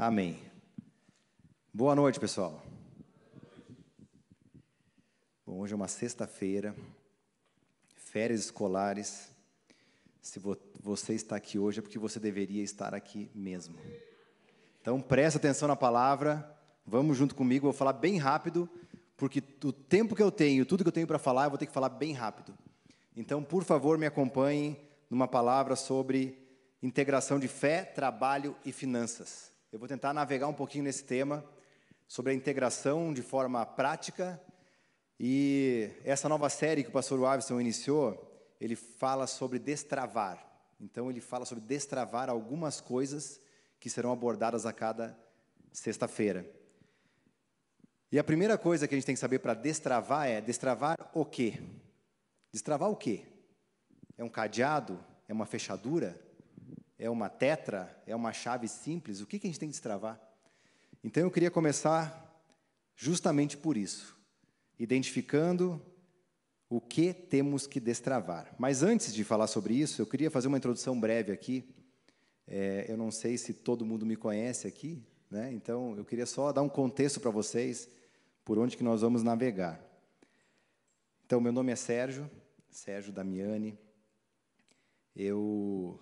Amém. Boa noite, pessoal. Bom, hoje é uma sexta-feira, férias escolares. Se vo você está aqui hoje é porque você deveria estar aqui mesmo. Então, preste atenção na palavra, vamos junto comigo, vou falar bem rápido, porque o tempo que eu tenho, tudo que eu tenho para falar, eu vou ter que falar bem rápido. Então, por favor, me acompanhem numa palavra sobre integração de fé, trabalho e finanças. Eu vou tentar navegar um pouquinho nesse tema sobre a integração de forma prática. E essa nova série que o pastor Wavison iniciou, ele fala sobre destravar. Então, ele fala sobre destravar algumas coisas que serão abordadas a cada sexta-feira. E a primeira coisa que a gente tem que saber para destravar é destravar o quê? Destravar o quê? É um cadeado? É uma fechadura? É uma tetra, é uma chave simples, o que, que a gente tem que destravar? Então eu queria começar justamente por isso, identificando o que temos que destravar. Mas antes de falar sobre isso, eu queria fazer uma introdução breve aqui. É, eu não sei se todo mundo me conhece aqui, né? então eu queria só dar um contexto para vocês por onde que nós vamos navegar. Então, meu nome é Sérgio, Sérgio Damiani. Eu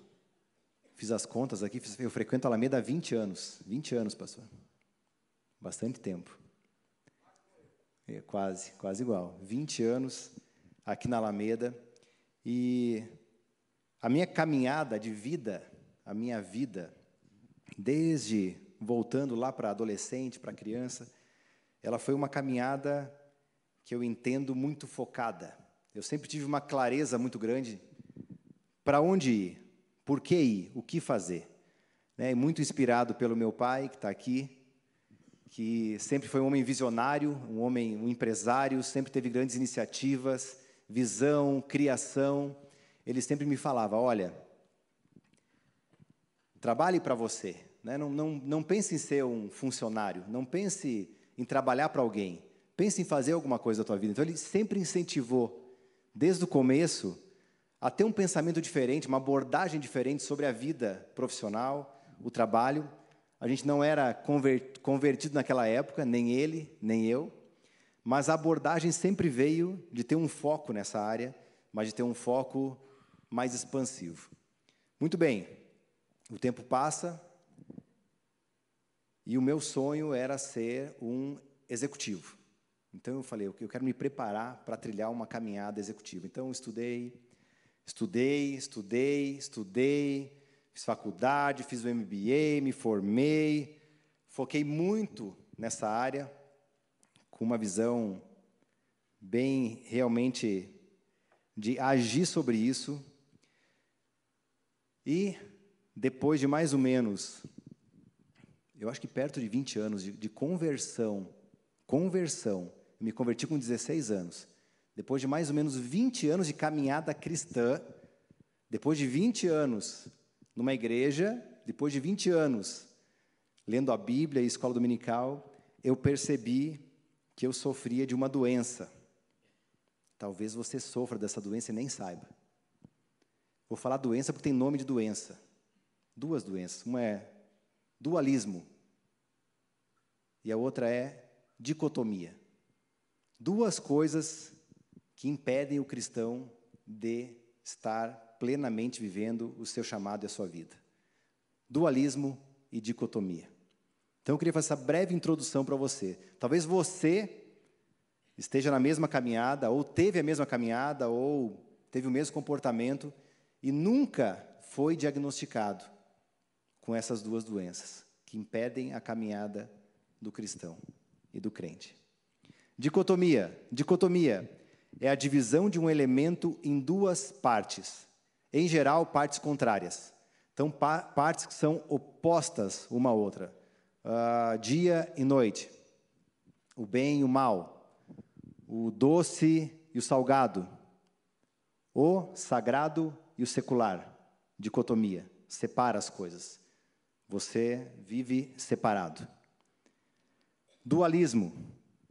Fiz as contas aqui, eu frequento a Alameda há 20 anos. 20 anos, pastor. Bastante tempo. É, quase, quase igual. 20 anos aqui na Alameda. E a minha caminhada de vida, a minha vida, desde voltando lá para adolescente, para criança, ela foi uma caminhada que eu entendo muito focada. Eu sempre tive uma clareza muito grande para onde ir. Por que ir? O que fazer? Né? Muito inspirado pelo meu pai, que está aqui, que sempre foi um homem visionário, um homem, um empresário, sempre teve grandes iniciativas, visão, criação. Ele sempre me falava: olha, trabalhe para você, né? não, não, não pense em ser um funcionário, não pense em trabalhar para alguém, pense em fazer alguma coisa da tua vida. Então ele sempre incentivou, desde o começo, a ter um pensamento diferente, uma abordagem diferente sobre a vida profissional, o trabalho. A gente não era convertido naquela época, nem ele, nem eu, mas a abordagem sempre veio de ter um foco nessa área, mas de ter um foco mais expansivo. Muito bem, o tempo passa e o meu sonho era ser um executivo. Então eu falei, eu quero me preparar para trilhar uma caminhada executiva. Então eu estudei, Estudei, estudei, estudei, fiz faculdade, fiz o MBA, me formei, foquei muito nessa área, com uma visão bem realmente de agir sobre isso. E depois de mais ou menos, eu acho que perto de 20 anos de, de conversão, conversão, me converti com 16 anos. Depois de mais ou menos 20 anos de caminhada cristã, depois de 20 anos numa igreja, depois de 20 anos lendo a Bíblia e escola dominical, eu percebi que eu sofria de uma doença. Talvez você sofra dessa doença e nem saiba. Vou falar doença porque tem nome de doença. Duas doenças. Uma é dualismo e a outra é dicotomia. Duas coisas que impedem o cristão de estar plenamente vivendo o seu chamado e a sua vida. Dualismo e dicotomia. Então eu queria fazer essa breve introdução para você. Talvez você esteja na mesma caminhada, ou teve a mesma caminhada, ou teve o mesmo comportamento e nunca foi diagnosticado com essas duas doenças que impedem a caminhada do cristão e do crente. Dicotomia. Dicotomia é a divisão de um elemento em duas partes, em geral, partes contrárias. Então, pa partes que são opostas uma à outra. Uh, dia e noite, o bem e o mal, o doce e o salgado, o sagrado e o secular. Dicotomia, separa as coisas. Você vive separado. Dualismo.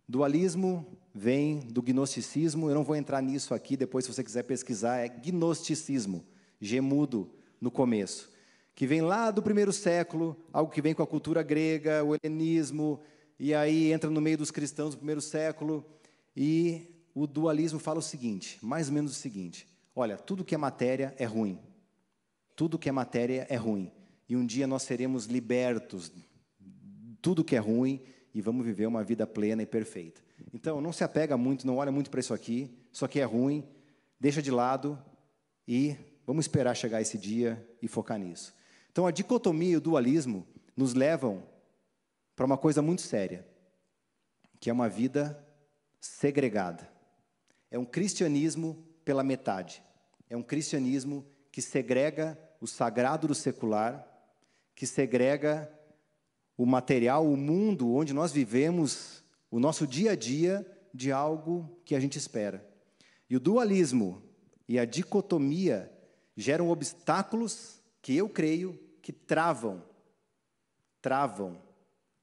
Dualismo vem do gnosticismo. Eu não vou entrar nisso aqui, depois, se você quiser pesquisar, é gnosticismo, gemudo no começo, que vem lá do primeiro século, algo que vem com a cultura grega, o helenismo, e aí entra no meio dos cristãos do primeiro século, e o dualismo fala o seguinte, mais ou menos o seguinte: olha, tudo que é matéria é ruim. Tudo que é matéria é ruim. E um dia nós seremos libertos tudo que é ruim e vamos viver uma vida plena e perfeita. Então, não se apega muito, não olha muito para isso aqui, isso aqui é ruim, deixa de lado e vamos esperar chegar esse dia e focar nisso. Então, a dicotomia e o dualismo nos levam para uma coisa muito séria, que é uma vida segregada. É um cristianismo pela metade. É um cristianismo que segrega o sagrado do secular, que segrega o material, o mundo onde nós vivemos, o nosso dia a dia, de algo que a gente espera. E o dualismo e a dicotomia geram obstáculos que eu creio que travam, travam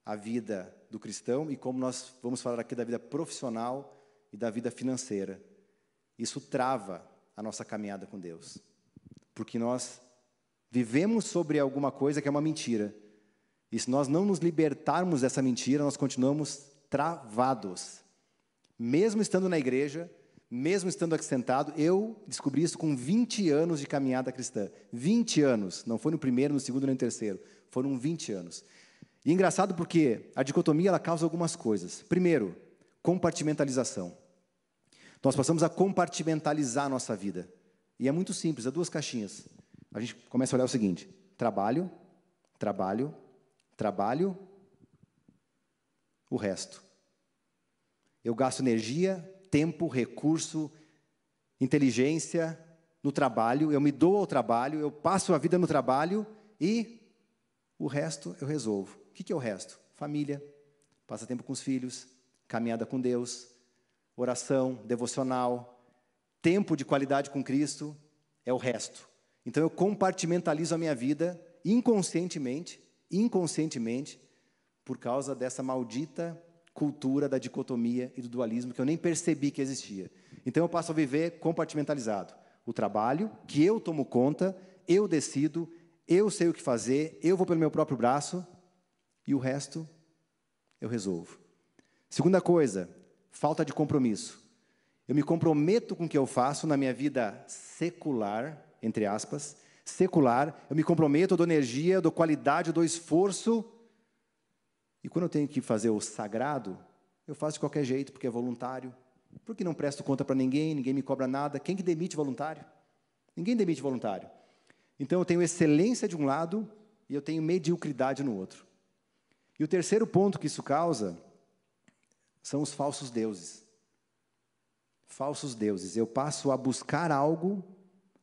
a vida do cristão e como nós vamos falar aqui da vida profissional e da vida financeira. Isso trava a nossa caminhada com Deus. Porque nós vivemos sobre alguma coisa que é uma mentira. E se nós não nos libertarmos dessa mentira, nós continuamos travados. Mesmo estando na igreja, mesmo estando aqui sentado, eu descobri isso com 20 anos de caminhada cristã. 20 anos, não foi no primeiro, no segundo, nem no terceiro, foram 20 anos. E é engraçado porque a dicotomia ela causa algumas coisas. Primeiro, compartimentalização. Nós passamos a compartimentalizar a nossa vida. E é muito simples, é duas caixinhas. A gente começa a olhar o seguinte: trabalho, trabalho, trabalho, o resto. Eu gasto energia, tempo, recurso, inteligência no trabalho, eu me dou ao trabalho, eu passo a vida no trabalho e o resto eu resolvo. O que é o resto? Família, passa tempo com os filhos, caminhada com Deus, oração, devocional, tempo de qualidade com Cristo, é o resto. Então eu compartimentalizo a minha vida inconscientemente, inconscientemente, por causa dessa maldita cultura da dicotomia e do dualismo que eu nem percebi que existia. Então eu passo a viver compartimentalizado. O trabalho, que eu tomo conta, eu decido, eu sei o que fazer, eu vou pelo meu próprio braço e o resto eu resolvo. Segunda coisa, falta de compromisso. Eu me comprometo com o que eu faço na minha vida secular, entre aspas, secular, eu me comprometo, eu dou energia, eu dou qualidade, eu dou esforço e quando eu tenho que fazer o sagrado, eu faço de qualquer jeito, porque é voluntário, porque não presto conta para ninguém, ninguém me cobra nada. Quem que demite voluntário? Ninguém demite voluntário. Então eu tenho excelência de um lado e eu tenho mediocridade no outro. E o terceiro ponto que isso causa são os falsos deuses. Falsos deuses. Eu passo a buscar algo,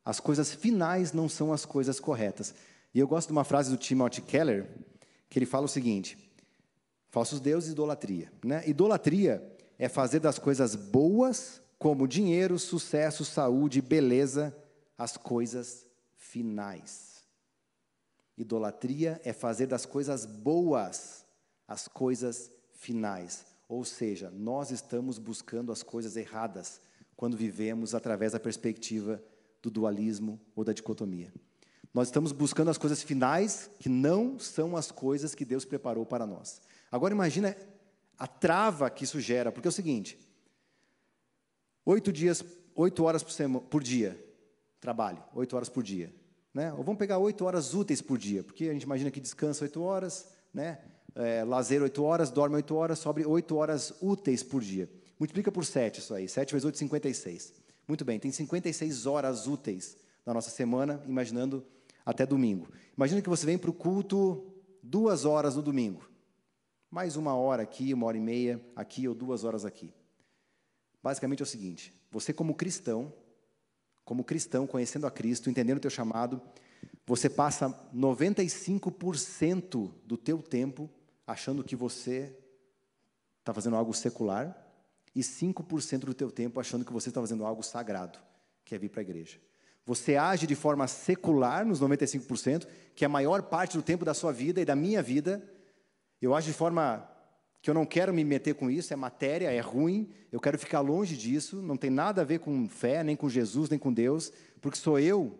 as coisas finais não são as coisas corretas. E eu gosto de uma frase do Timothy Keller, que ele fala o seguinte: Falsos deuses, idolatria. Né? Idolatria é fazer das coisas boas, como dinheiro, sucesso, saúde, beleza, as coisas finais. Idolatria é fazer das coisas boas as coisas finais. Ou seja, nós estamos buscando as coisas erradas quando vivemos através da perspectiva do dualismo ou da dicotomia. Nós estamos buscando as coisas finais que não são as coisas que Deus preparou para nós. Agora imagina a trava que isso gera, porque é o seguinte: oito dias, oito horas por, semana, por dia, trabalho, oito horas por dia. Né? Ou vamos pegar oito horas úteis por dia, porque a gente imagina que descansa oito horas, né? É, lazer oito horas, dorme oito horas, sobre oito horas úteis por dia. Multiplica por sete isso aí, sete vezes oito, cinquenta e seis. Muito bem, tem 56 horas úteis na nossa semana, imaginando até domingo. Imagina que você vem para o culto duas horas no domingo mais uma hora aqui, uma hora e meia aqui ou duas horas aqui. Basicamente é o seguinte: você como cristão, como cristão, conhecendo a Cristo, entendendo o teu chamado, você passa 95% do teu tempo achando que você está fazendo algo secular e 5% do teu tempo achando que você está fazendo algo sagrado, que é vir para a igreja. Você age de forma secular nos 95%, que é a maior parte do tempo da sua vida e da minha vida, eu acho de forma que eu não quero me meter com isso, é matéria, é ruim, eu quero ficar longe disso, não tem nada a ver com fé, nem com Jesus, nem com Deus, porque sou eu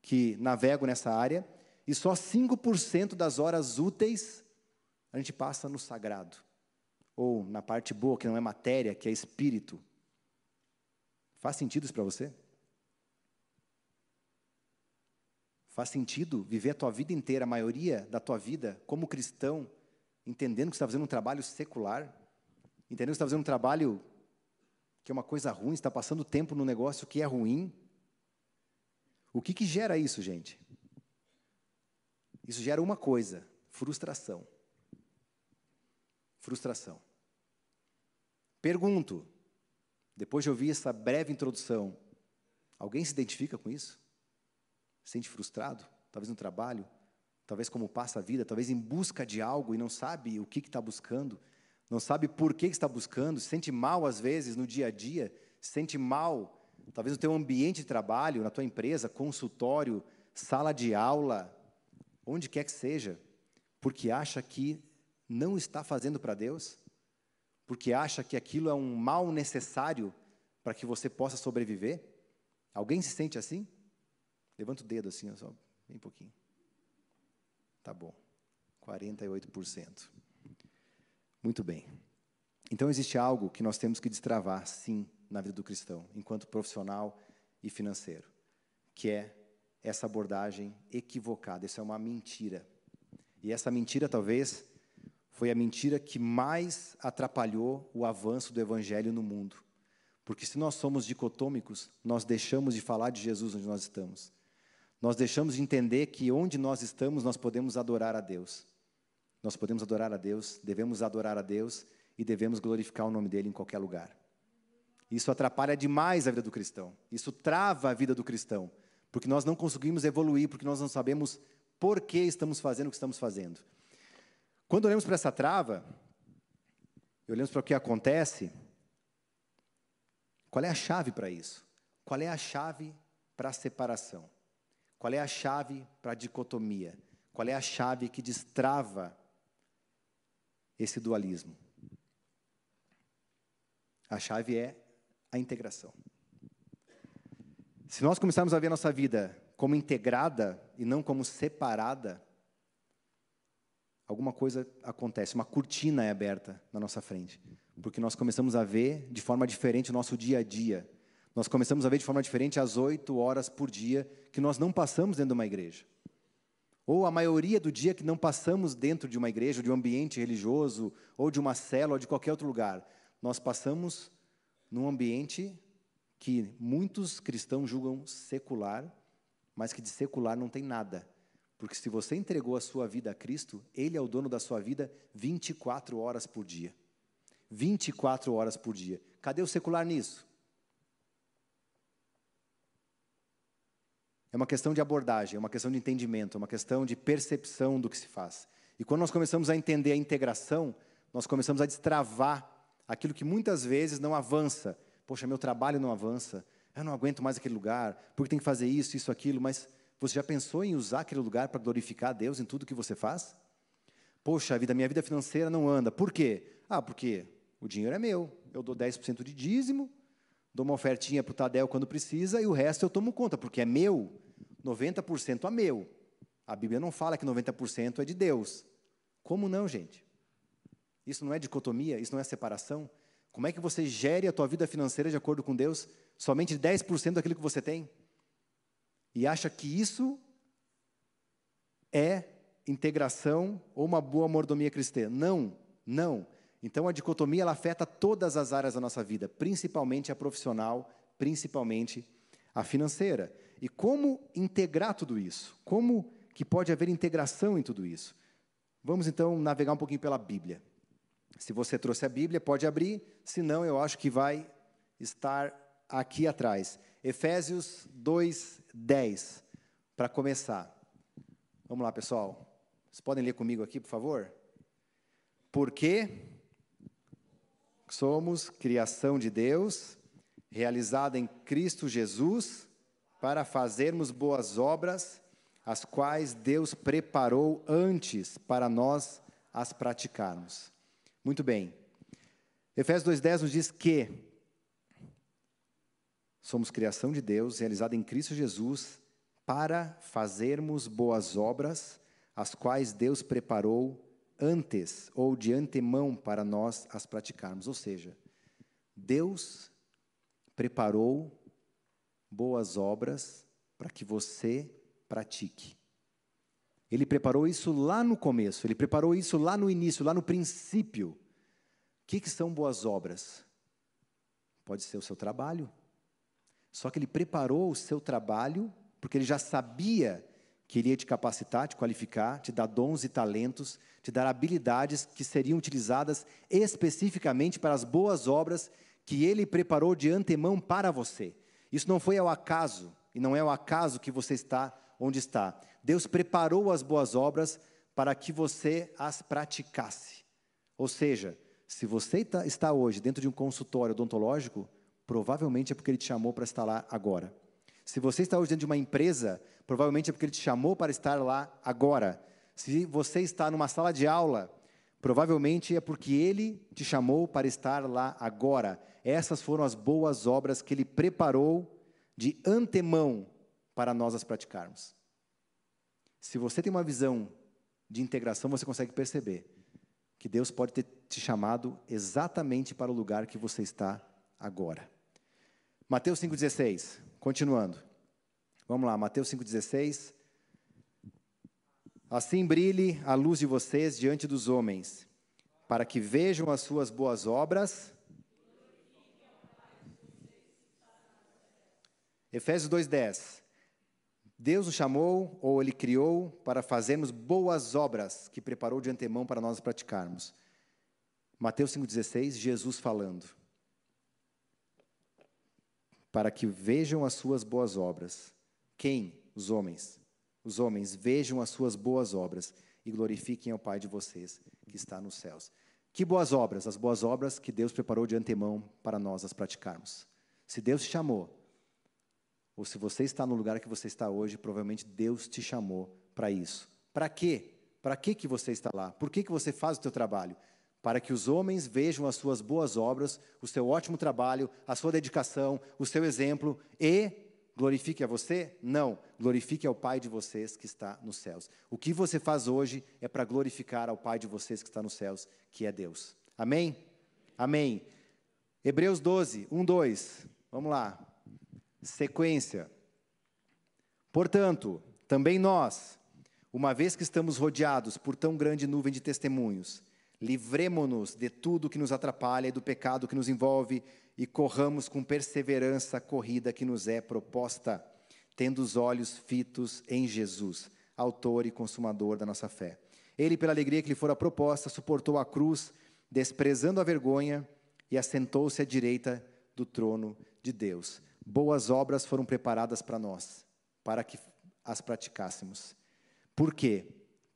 que navego nessa área. e só 5% das horas úteis a gente passa no sagrado. Ou na parte boa, que não é matéria, que é espírito. Faz sentido isso para você? Faz sentido viver a tua vida inteira, a maioria da tua vida, como cristão, entendendo que está fazendo um trabalho secular, entendendo que está fazendo um trabalho que é uma coisa ruim, está passando tempo no negócio que é ruim. O que, que gera isso, gente? Isso gera uma coisa: frustração. Frustração. Pergunto, depois de ouvir essa breve introdução, alguém se identifica com isso? Se sente frustrado? Talvez no trabalho? Talvez como passa a vida? Talvez em busca de algo e não sabe o que está buscando? Não sabe por que está buscando? Se sente mal às vezes no dia a dia? Se sente mal, talvez no teu ambiente de trabalho, na tua empresa, consultório, sala de aula, onde quer que seja, porque acha que não está fazendo para Deus? Porque acha que aquilo é um mal necessário para que você possa sobreviver? Alguém se sente assim? Levanta o dedo assim, só bem pouquinho. Tá bom. 48%. Muito bem. Então existe algo que nós temos que destravar, sim, na vida do cristão, enquanto profissional e financeiro, que é essa abordagem equivocada. Isso é uma mentira. E essa mentira, talvez, foi a mentira que mais atrapalhou o avanço do evangelho no mundo. Porque se nós somos dicotômicos, nós deixamos de falar de Jesus onde nós estamos. Nós deixamos de entender que onde nós estamos, nós podemos adorar a Deus. Nós podemos adorar a Deus, devemos adorar a Deus e devemos glorificar o nome dele em qualquer lugar. Isso atrapalha demais a vida do cristão. Isso trava a vida do cristão, porque nós não conseguimos evoluir, porque nós não sabemos por que estamos fazendo o que estamos fazendo. Quando olhamos para essa trava, olhamos para o que acontece, qual é a chave para isso? Qual é a chave para a separação? Qual é a chave para a dicotomia? Qual é a chave que destrava esse dualismo? A chave é a integração. Se nós começarmos a ver a nossa vida como integrada e não como separada, alguma coisa acontece, uma cortina é aberta na nossa frente, porque nós começamos a ver de forma diferente o nosso dia a dia. Nós começamos a ver de forma diferente as oito horas por dia que nós não passamos dentro de uma igreja. Ou a maioria do dia que não passamos dentro de uma igreja, de um ambiente religioso, ou de uma célula, ou de qualquer outro lugar. Nós passamos num ambiente que muitos cristãos julgam secular, mas que de secular não tem nada. Porque se você entregou a sua vida a Cristo, Ele é o dono da sua vida 24 horas por dia. 24 horas por dia. Cadê o secular nisso? É uma questão de abordagem, é uma questão de entendimento, é uma questão de percepção do que se faz. E quando nós começamos a entender a integração, nós começamos a destravar aquilo que muitas vezes não avança. Poxa, meu trabalho não avança, eu não aguento mais aquele lugar, porque tem que fazer isso, isso, aquilo, mas você já pensou em usar aquele lugar para glorificar a Deus em tudo que você faz? Poxa, a vida, minha vida financeira não anda. Por quê? Ah, porque o dinheiro é meu. Eu dou 10% de dízimo, dou uma ofertinha para o Tadel quando precisa e o resto eu tomo conta, porque é meu. 90% é meu. A Bíblia não fala que 90% é de Deus. Como não, gente? Isso não é dicotomia, isso não é separação. Como é que você gere a tua vida financeira de acordo com Deus? Somente 10% daquilo que você tem? E acha que isso é integração ou uma boa mordomia cristã? Não, não. Então a dicotomia ela afeta todas as áreas da nossa vida, principalmente a profissional, principalmente a financeira. E como integrar tudo isso? Como que pode haver integração em tudo isso? Vamos então navegar um pouquinho pela Bíblia. Se você trouxe a Bíblia, pode abrir, se não, eu acho que vai estar aqui atrás. Efésios 2, 10, para começar. Vamos lá, pessoal. Vocês podem ler comigo aqui, por favor? Porque somos criação de Deus, realizada em Cristo Jesus, para fazermos boas obras, as quais Deus preparou antes para nós as praticarmos. Muito bem. Efésios 2,10 nos diz que somos criação de Deus, realizada em Cristo Jesus, para fazermos boas obras, as quais Deus preparou antes ou de antemão para nós as praticarmos. Ou seja, Deus preparou boas obras para que você pratique. Ele preparou isso lá no começo, ele preparou isso lá no início, lá no princípio. O que, que são boas obras? Pode ser o seu trabalho. Só que ele preparou o seu trabalho, porque ele já sabia que iria te capacitar, te qualificar, te dar dons e talentos, te dar habilidades que seriam utilizadas especificamente para as boas obras que ele preparou de antemão para você. Isso não foi ao acaso, e não é ao acaso que você está onde está. Deus preparou as boas obras para que você as praticasse. Ou seja, se você tá, está hoje dentro de um consultório odontológico, provavelmente é porque Ele te chamou para estar lá agora. Se você está hoje dentro de uma empresa, provavelmente é porque Ele te chamou para estar lá agora. Se você está numa sala de aula, provavelmente é porque Ele te chamou para estar lá agora. Essas foram as boas obras que Ele preparou de antemão para nós as praticarmos. Se você tem uma visão de integração, você consegue perceber que Deus pode ter te chamado exatamente para o lugar que você está agora. Mateus 5,16, continuando. Vamos lá, Mateus 5,16. Assim brilhe a luz de vocês diante dos homens, para que vejam as suas boas obras. Efésios 2,10. Deus nos chamou, ou Ele criou, para fazermos boas obras que preparou de antemão para nós praticarmos. Mateus 5,16, Jesus falando. Para que vejam as suas boas obras. Quem? Os homens. Os homens vejam as suas boas obras e glorifiquem ao Pai de vocês que está nos céus. Que boas obras? As boas obras que Deus preparou de antemão para nós as praticarmos. Se Deus te chamou, ou se você está no lugar que você está hoje, provavelmente Deus te chamou para isso. Para quê? Para que que você está lá? Por que que você faz o seu trabalho? Para que os homens vejam as suas boas obras, o seu ótimo trabalho, a sua dedicação, o seu exemplo e glorifique a você? Não, glorifique ao Pai de vocês que está nos céus. O que você faz hoje é para glorificar ao Pai de vocês que está nos céus, que é Deus. Amém? Amém. Hebreus 12, 1, 2. Vamos lá. Sequência. Portanto, também nós, uma vez que estamos rodeados por tão grande nuvem de testemunhos, livremo-nos de tudo que nos atrapalha e do pecado que nos envolve e corramos com perseverança a corrida que nos é proposta, tendo os olhos fitos em Jesus, autor e consumador da nossa fé. Ele, pela alegria que lhe fora proposta, suportou a cruz, desprezando a vergonha, e assentou-se à direita do trono de Deus boas obras foram preparadas para nós, para que as praticássemos. Por quê?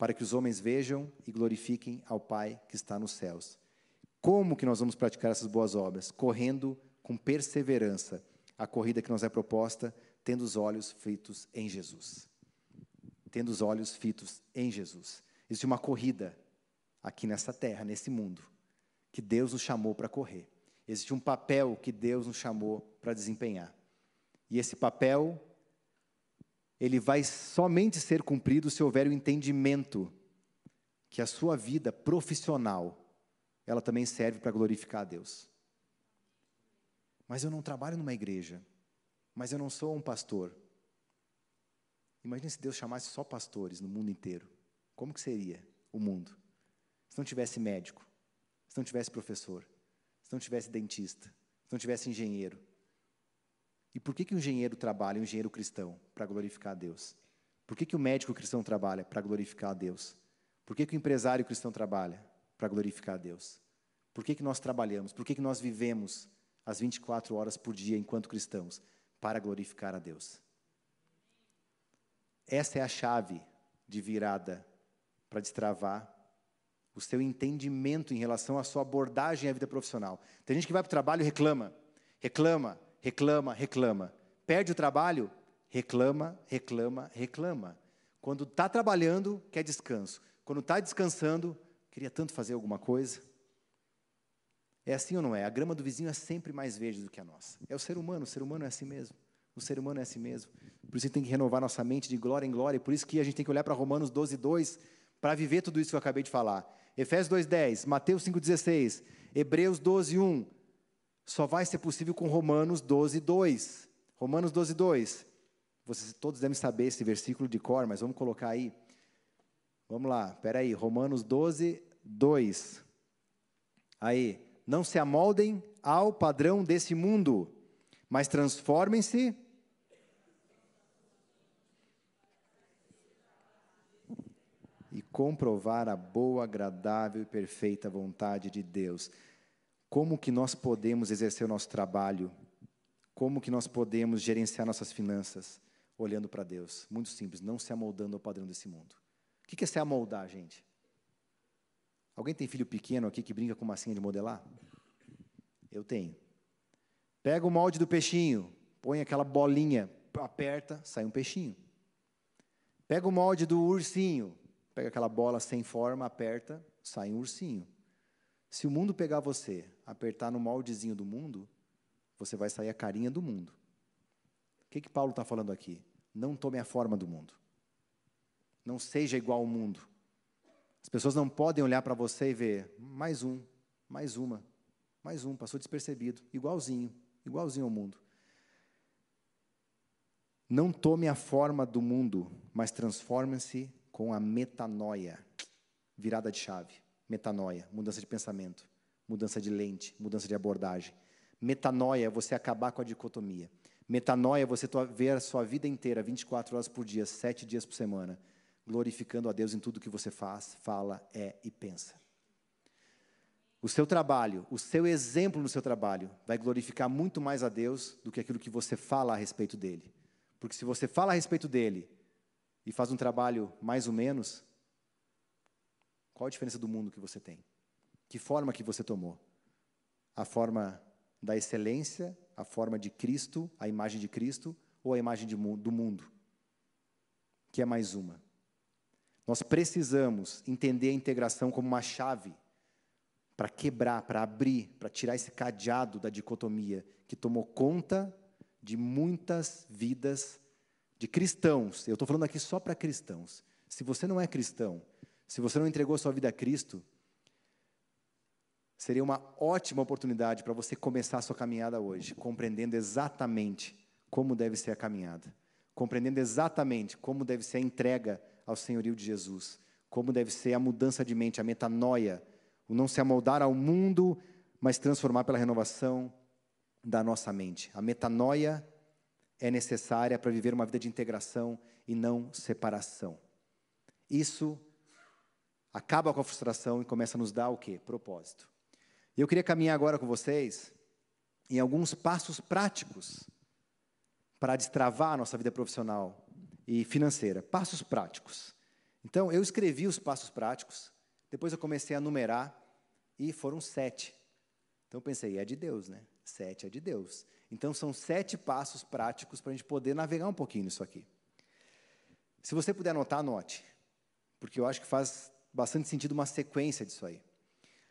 Para que os homens vejam e glorifiquem ao Pai que está nos céus. Como que nós vamos praticar essas boas obras? Correndo com perseverança a corrida que nos é proposta, tendo os olhos fitos em Jesus. Tendo os olhos fitos em Jesus. Existe uma corrida aqui nessa terra, nesse mundo, que Deus nos chamou para correr. Existe um papel que Deus nos chamou para desempenhar. E esse papel ele vai somente ser cumprido se houver o entendimento que a sua vida profissional ela também serve para glorificar a Deus. Mas eu não trabalho numa igreja, mas eu não sou um pastor. Imagine se Deus chamasse só pastores no mundo inteiro. Como que seria o mundo? Se não tivesse médico, se não tivesse professor, se não tivesse dentista, se não tivesse engenheiro, e por que, que o engenheiro trabalha, o engenheiro cristão? Para glorificar a Deus. Por que, que o médico cristão trabalha? Para glorificar a Deus. Por que, que o empresário cristão trabalha? Para glorificar a Deus. Por que, que nós trabalhamos? Por que, que nós vivemos as 24 horas por dia enquanto cristãos? Para glorificar a Deus. Essa é a chave de virada para destravar o seu entendimento em relação à sua abordagem à vida profissional. Tem gente que vai para o trabalho e reclama, reclama, reclama, reclama. Perde o trabalho, reclama, reclama, reclama. Quando está trabalhando, quer descanso. Quando está descansando, queria tanto fazer alguma coisa. É assim ou não é? A grama do vizinho é sempre mais verde do que a nossa. É o ser humano, o ser humano é assim mesmo. O ser humano é assim mesmo. Por isso tem que renovar nossa mente de glória em glória. Por isso que a gente tem que olhar para Romanos 12, 2 para viver tudo isso que eu acabei de falar. Efésios 2, 10, Mateus 5, 16, Hebreus 12, 1. Só vai ser possível com Romanos 12, 2. Romanos 12, 2. Vocês todos devem saber esse versículo de cor, mas vamos colocar aí. Vamos lá, espera aí. Romanos 12, 2. Aí. Não se amoldem ao padrão desse mundo, mas transformem-se e comprovar a boa, agradável e perfeita vontade de Deus. Como que nós podemos exercer o nosso trabalho? Como que nós podemos gerenciar nossas finanças? Olhando para Deus. Muito simples, não se amoldando ao padrão desse mundo. O que é se amoldar, gente? Alguém tem filho pequeno aqui que brinca com massinha de modelar? Eu tenho. Pega o molde do peixinho, põe aquela bolinha, aperta, sai um peixinho. Pega o molde do ursinho, pega aquela bola sem forma, aperta, sai um ursinho. Se o mundo pegar você, apertar no moldezinho do mundo, você vai sair a carinha do mundo. O que, que Paulo está falando aqui? Não tome a forma do mundo. Não seja igual ao mundo. As pessoas não podem olhar para você e ver mais um, mais uma, mais um, passou despercebido, igualzinho, igualzinho ao mundo. Não tome a forma do mundo, mas transforme-se com a metanoia, virada de chave. Metanoia, mudança de pensamento, mudança de lente, mudança de abordagem. Metanoia é você acabar com a dicotomia. Metanoia é você ver a sua vida inteira, 24 horas por dia, 7 dias por semana, glorificando a Deus em tudo que você faz, fala, é e pensa. O seu trabalho, o seu exemplo no seu trabalho, vai glorificar muito mais a Deus do que aquilo que você fala a respeito dele. Porque se você fala a respeito dele e faz um trabalho mais ou menos, qual a diferença do mundo que você tem? Que forma que você tomou? A forma da excelência, a forma de Cristo, a imagem de Cristo, ou a imagem de, do mundo? Que é mais uma. Nós precisamos entender a integração como uma chave para quebrar, para abrir, para tirar esse cadeado da dicotomia que tomou conta de muitas vidas de cristãos. Eu estou falando aqui só para cristãos. Se você não é cristão, se você não entregou sua vida a Cristo, seria uma ótima oportunidade para você começar a sua caminhada hoje, compreendendo exatamente como deve ser a caminhada, compreendendo exatamente como deve ser a entrega ao senhorio de Jesus, como deve ser a mudança de mente, a metanoia, o não se amoldar ao mundo, mas transformar pela renovação da nossa mente. A metanoia é necessária para viver uma vida de integração e não separação. Isso acaba com a frustração e começa a nos dar o quê? Propósito. E eu queria caminhar agora com vocês em alguns passos práticos para destravar a nossa vida profissional e financeira. Passos práticos. Então, eu escrevi os passos práticos, depois eu comecei a numerar e foram sete. Então, eu pensei, é de Deus, né? Sete é de Deus. Então, são sete passos práticos para a gente poder navegar um pouquinho nisso aqui. Se você puder anotar, anote, porque eu acho que faz bastante sentido uma sequência disso aí.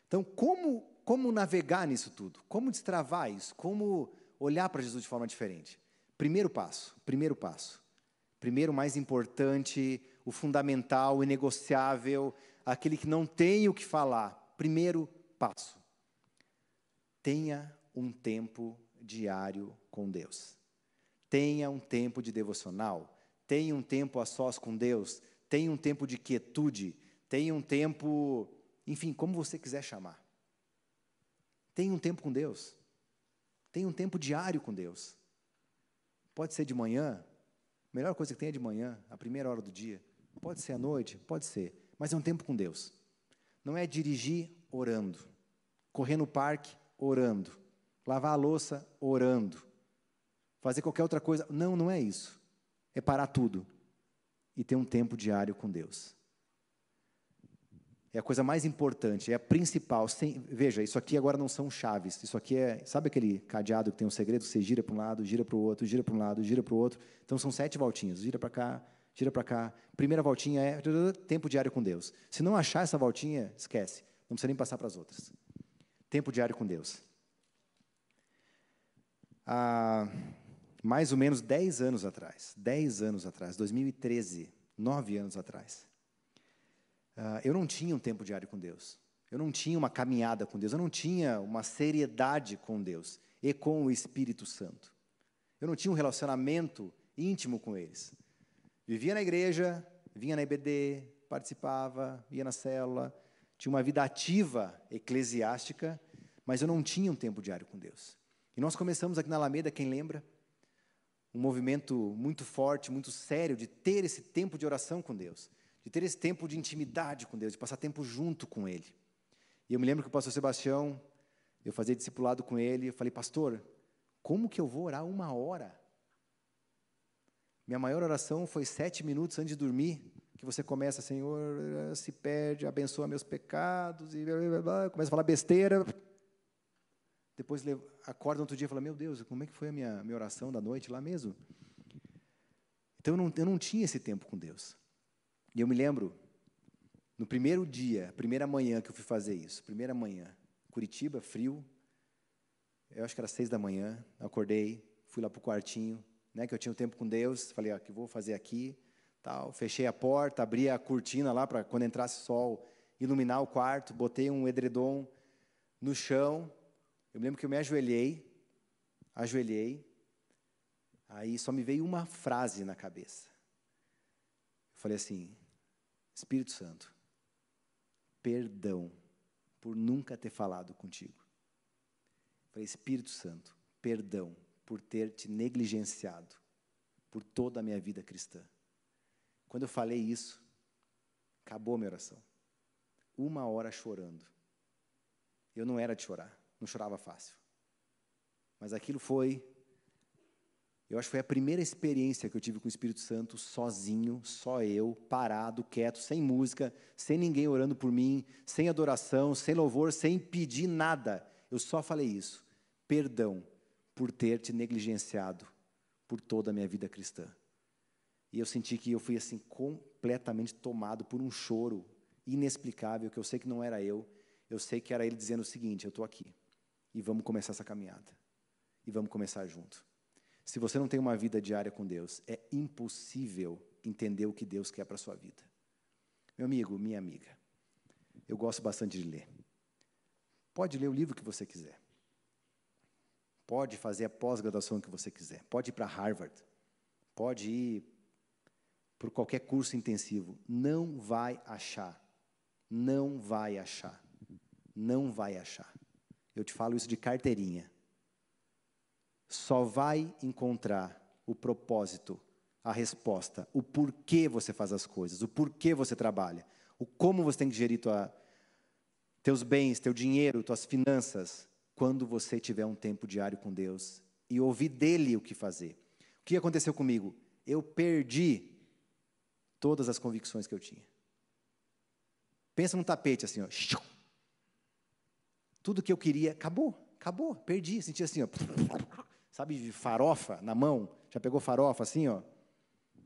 Então, como, como navegar nisso tudo? Como destravar isso? Como olhar para Jesus de forma diferente? Primeiro passo, primeiro passo. Primeiro, mais importante, o fundamental, o inegociável, aquele que não tem o que falar. Primeiro passo. Tenha um tempo diário com Deus. Tenha um tempo de devocional. Tenha um tempo a sós com Deus. Tenha um tempo de quietude. Tenha um tempo, enfim, como você quiser chamar. Tenha um tempo com Deus. Tenha um tempo diário com Deus. Pode ser de manhã, a melhor coisa que tem é de manhã, a primeira hora do dia. Pode ser à noite, pode ser, mas é um tempo com Deus. Não é dirigir orando, correr no parque orando, lavar a louça orando, fazer qualquer outra coisa. Não, não é isso. É parar tudo e ter um tempo diário com Deus. É a coisa mais importante, é a principal. Sem, veja, isso aqui agora não são chaves. Isso aqui é, sabe aquele cadeado que tem um segredo? Você gira para um lado, gira para o outro, gira para um lado, gira para o outro. Então são sete voltinhas. Gira para cá, gira para cá. Primeira voltinha é tempo diário com Deus. Se não achar essa voltinha, esquece. Não precisa nem passar para as outras. Tempo diário com Deus. Ah, mais ou menos 10 anos atrás, 10 anos atrás, 2013, 9 anos atrás, uh, eu não tinha um tempo diário com Deus. Eu não tinha uma caminhada com Deus, eu não tinha uma seriedade com Deus e com o Espírito Santo. Eu não tinha um relacionamento íntimo com eles. Vivia na igreja, vinha na IBD, participava, ia na célula, tinha uma vida ativa eclesiástica, mas eu não tinha um tempo diário com Deus. E nós começamos aqui na Alameda, quem lembra? Um movimento muito forte, muito sério de ter esse tempo de oração com Deus, de ter esse tempo de intimidade com Deus, de passar tempo junto com Ele. E eu me lembro que o pastor Sebastião, eu fazia discipulado com ele, eu falei, pastor, como que eu vou orar uma hora? Minha maior oração foi sete minutos antes de dormir, que você começa, Senhor, se perde, abençoa meus pecados, e blá, blá, blá, começa a falar besteira. Depois acorda outro dia e fala, meu Deus, como é que foi a minha, minha oração da noite lá mesmo? Então eu não, eu não tinha esse tempo com Deus. E eu me lembro, no primeiro dia, primeira manhã que eu fui fazer isso, primeira manhã, Curitiba, frio, eu acho que era seis da manhã, acordei, fui lá para o quartinho, né, que eu tinha um tempo com Deus, falei, ó, que vou fazer aqui, tal, fechei a porta, abri a cortina lá para quando entrasse sol, iluminar o quarto, botei um edredom no chão, eu me lembro que eu me ajoelhei, ajoelhei, aí só me veio uma frase na cabeça. Eu falei assim, Espírito Santo, perdão por nunca ter falado contigo. Falei, Espírito Santo, perdão por ter te negligenciado por toda a minha vida cristã. Quando eu falei isso, acabou a minha oração. Uma hora chorando. Eu não era de chorar, não chorava fácil. Mas aquilo foi, eu acho que foi a primeira experiência que eu tive com o Espírito Santo, sozinho, só eu, parado, quieto, sem música, sem ninguém orando por mim, sem adoração, sem louvor, sem pedir nada. Eu só falei isso. Perdão por ter te negligenciado por toda a minha vida cristã. E eu senti que eu fui assim completamente tomado por um choro inexplicável, que eu sei que não era eu, eu sei que era ele dizendo o seguinte: eu estou aqui e vamos começar essa caminhada e vamos começar junto. Se você não tem uma vida diária com Deus, é impossível entender o que Deus quer para a sua vida. Meu amigo, minha amiga, eu gosto bastante de ler. Pode ler o livro que você quiser. Pode fazer a pós-graduação que você quiser. Pode ir para Harvard. Pode ir por qualquer curso intensivo. Não vai achar. Não vai achar. Não vai achar. Eu te falo isso de carteirinha. Só vai encontrar o propósito, a resposta, o porquê você faz as coisas, o porquê você trabalha, o como você tem que gerir tua, teus bens, teu dinheiro, tuas finanças, quando você tiver um tempo diário com Deus e ouvir dele o que fazer. O que aconteceu comigo? Eu perdi todas as convicções que eu tinha. Pensa num tapete assim, ó. Tudo que eu queria, acabou, acabou, perdi. Senti assim, ó. Sabe, de farofa na mão? Já pegou farofa assim, ó?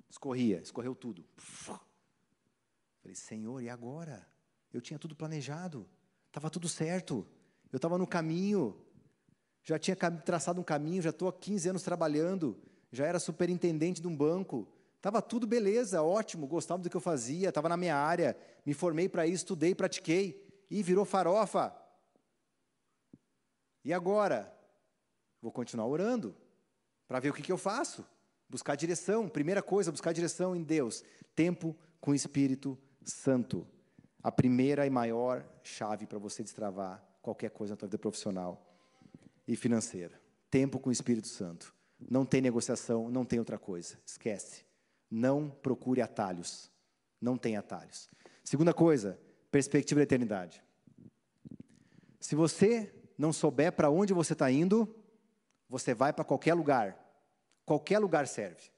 Escorria, escorreu tudo. Falei, Senhor, e agora? Eu tinha tudo planejado, estava tudo certo. Eu estava no caminho, já tinha traçado um caminho, já estou há 15 anos trabalhando, já era superintendente de um banco, estava tudo beleza, ótimo, gostava do que eu fazia, estava na minha área, me formei para isso, estudei, pratiquei, e virou farofa. E agora? Vou continuar orando, para ver o que, que eu faço. Buscar direção, primeira coisa, buscar direção em Deus. Tempo com o Espírito Santo. A primeira e maior chave para você destravar qualquer coisa na tua vida profissional e financeira. Tempo com o Espírito Santo. Não tem negociação, não tem outra coisa. Esquece. Não procure atalhos. Não tem atalhos. Segunda coisa, perspectiva da eternidade. Se você não souber para onde você está indo, você vai para qualquer lugar. Qualquer lugar serve.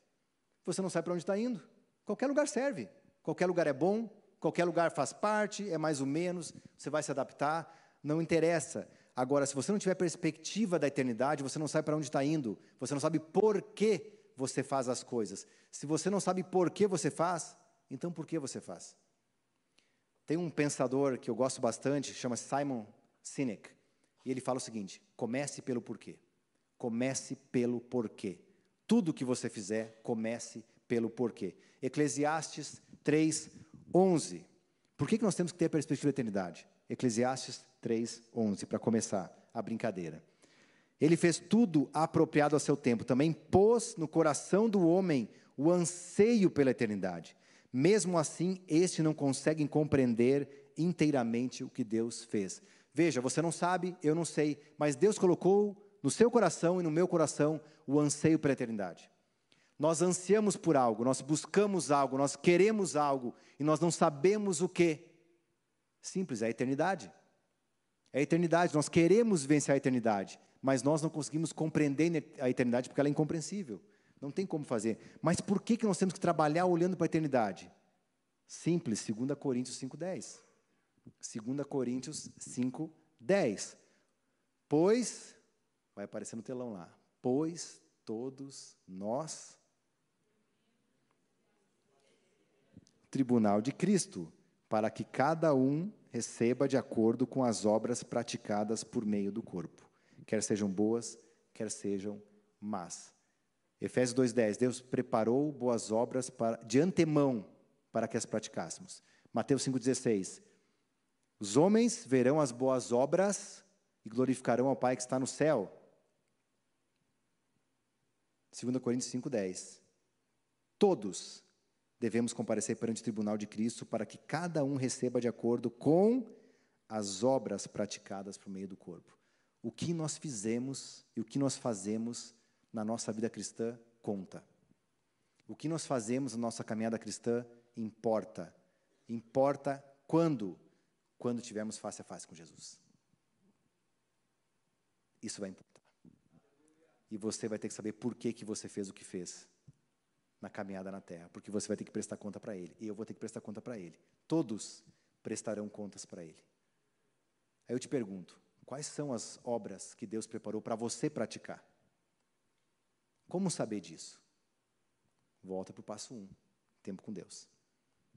Você não sabe para onde está indo. Qualquer lugar serve. Qualquer lugar é bom, qualquer lugar faz parte, é mais ou menos, você vai se adaptar não interessa. Agora, se você não tiver perspectiva da eternidade, você não sabe para onde está indo, você não sabe por que você faz as coisas. Se você não sabe por que você faz, então por que você faz? Tem um pensador que eu gosto bastante, chama Simon Sinek, e ele fala o seguinte: comece pelo porquê. Comece pelo porquê. Tudo que você fizer, comece pelo porquê. Eclesiastes 3, 11. Por que, que nós temos que ter a perspectiva da eternidade? Eclesiastes 3, 11, para começar a brincadeira. Ele fez tudo apropriado a seu tempo, também pôs no coração do homem o anseio pela eternidade. Mesmo assim, este não consegue compreender inteiramente o que Deus fez. Veja, você não sabe, eu não sei, mas Deus colocou no seu coração e no meu coração o anseio pela eternidade. Nós ansiamos por algo, nós buscamos algo, nós queremos algo e nós não sabemos o que. Simples, é a eternidade. É a eternidade, nós queremos vencer a eternidade, mas nós não conseguimos compreender a eternidade porque ela é incompreensível. Não tem como fazer. Mas por que, que nós temos que trabalhar olhando para a eternidade? Simples, 2 Coríntios 5,10. 2 Coríntios 5,10. Pois, vai aparecer no telão lá, pois todos nós, tribunal de Cristo, para que cada um receba de acordo com as obras praticadas por meio do corpo, quer sejam boas, quer sejam más. Efésios 2:10, Deus preparou boas obras para, de antemão para que as praticássemos. Mateus 5:16, os homens verão as boas obras e glorificarão ao Pai que está no céu. 2 Coríntios 5:10. Todos devemos comparecer perante o tribunal de Cristo para que cada um receba de acordo com as obras praticadas por meio do corpo. O que nós fizemos e o que nós fazemos na nossa vida cristã conta. O que nós fazemos na nossa caminhada cristã importa. Importa quando? Quando tivermos face a face com Jesus. Isso vai importar. E você vai ter que saber por que, que você fez o que fez na caminhada na terra, porque você vai ter que prestar conta para Ele, e eu vou ter que prestar conta para Ele. Todos prestarão contas para Ele. Aí eu te pergunto: quais são as obras que Deus preparou para você praticar? Como saber disso? Volta para o passo 1, um, tempo com Deus.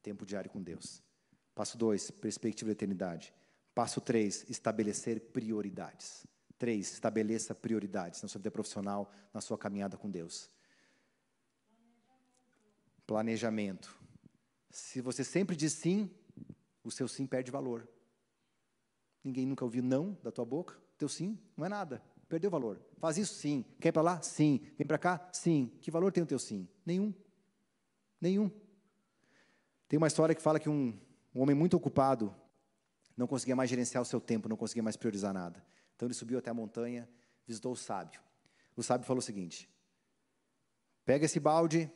Tempo diário com Deus. Passo 2, perspectiva da eternidade. Passo 3, estabelecer prioridades. 3, estabeleça prioridades na sua vida profissional, na sua caminhada com Deus. Planejamento. Se você sempre diz sim, o seu sim perde valor. Ninguém nunca ouviu não da tua boca. Teu sim não é nada. Perdeu valor. Faz isso sim. Quer ir para lá? Sim. Vem para cá? Sim. Que valor tem o teu sim? Nenhum. Nenhum. Tem uma história que fala que um, um homem muito ocupado não conseguia mais gerenciar o seu tempo, não conseguia mais priorizar nada. Então ele subiu até a montanha, visitou o sábio. O sábio falou o seguinte: pega esse balde,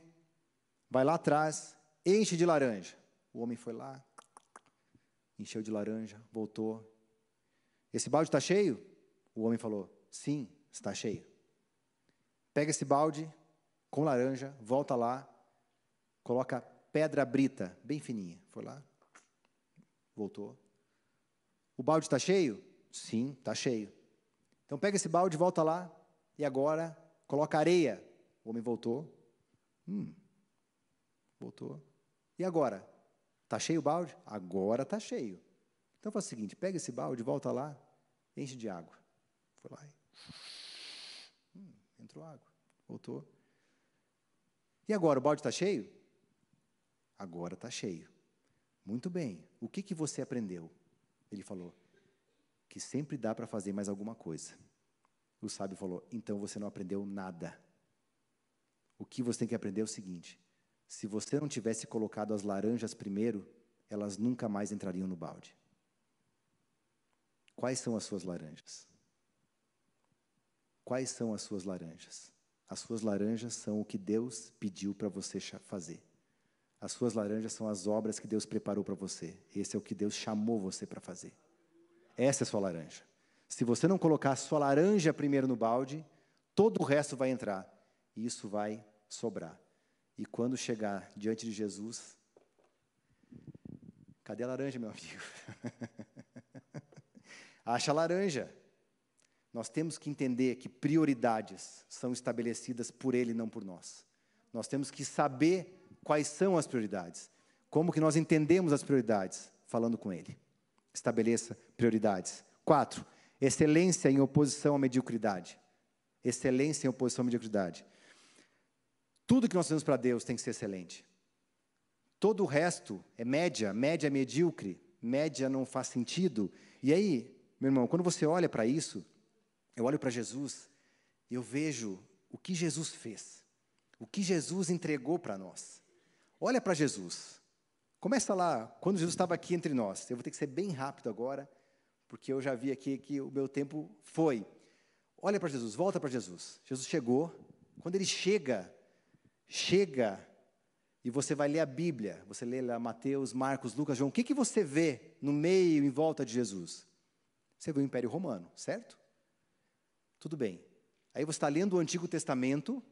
Vai lá atrás, enche de laranja. O homem foi lá, encheu de laranja, voltou. Esse balde está cheio? O homem falou: Sim, está cheio. Pega esse balde com laranja, volta lá, coloca pedra brita, bem fininha. Foi lá, voltou. O balde está cheio? Sim, está cheio. Então pega esse balde, volta lá e agora coloca areia. O homem voltou. Hum, Voltou. E agora? Está cheio o balde? Agora está cheio. Então faz o seguinte: pega esse balde, volta lá, enche de água. Foi lá. Hum, entrou água. Voltou. E agora, o balde está cheio? Agora está cheio. Muito bem. O que, que você aprendeu? Ele falou que sempre dá para fazer mais alguma coisa. O sábio falou: então você não aprendeu nada. O que você tem que aprender é o seguinte: se você não tivesse colocado as laranjas primeiro, elas nunca mais entrariam no balde. Quais são as suas laranjas? Quais são as suas laranjas? As suas laranjas são o que Deus pediu para você fazer. As suas laranjas são as obras que Deus preparou para você. Esse é o que Deus chamou você para fazer. Essa é a sua laranja. Se você não colocar a sua laranja primeiro no balde, todo o resto vai entrar. E isso vai sobrar. E quando chegar diante de Jesus, cadê a laranja, meu amigo? Acha a laranja. Nós temos que entender que prioridades são estabelecidas por Ele, não por nós. Nós temos que saber quais são as prioridades. Como que nós entendemos as prioridades? Falando com Ele. Estabeleça prioridades. Quatro, excelência em oposição à mediocridade. Excelência em oposição à mediocridade. Tudo que nós fazemos para Deus tem que ser excelente. Todo o resto é média, média é medíocre, média não faz sentido. E aí, meu irmão, quando você olha para isso, eu olho para Jesus eu vejo o que Jesus fez, o que Jesus entregou para nós. Olha para Jesus. Começa lá, quando Jesus estava aqui entre nós. Eu vou ter que ser bem rápido agora, porque eu já vi aqui que o meu tempo foi. Olha para Jesus, volta para Jesus. Jesus chegou. Quando ele chega, chega, e você vai ler a Bíblia, você lê lá Mateus, Marcos, Lucas, João, o que, que você vê no meio, em volta de Jesus? Você vê o Império Romano, certo? Tudo bem. Aí você está lendo o Antigo Testamento,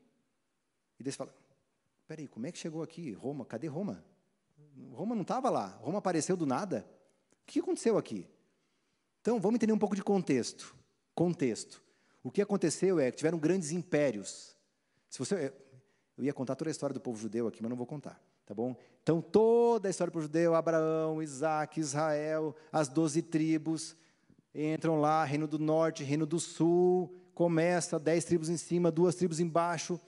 e daí você fala, peraí, como é que chegou aqui? Roma, cadê Roma? Roma não estava lá, Roma apareceu do nada. O que aconteceu aqui? Então, vamos entender um pouco de contexto. Contexto. O que aconteceu é que tiveram grandes impérios. Se você, eu ia contar toda a história do povo judeu aqui, mas não vou contar, tá bom? Então, toda a história do povo judeu, Abraão, Isaac, Israel, as doze tribos, entram lá, reino do norte, reino do sul, começa dez tribos em cima, duas tribos embaixo,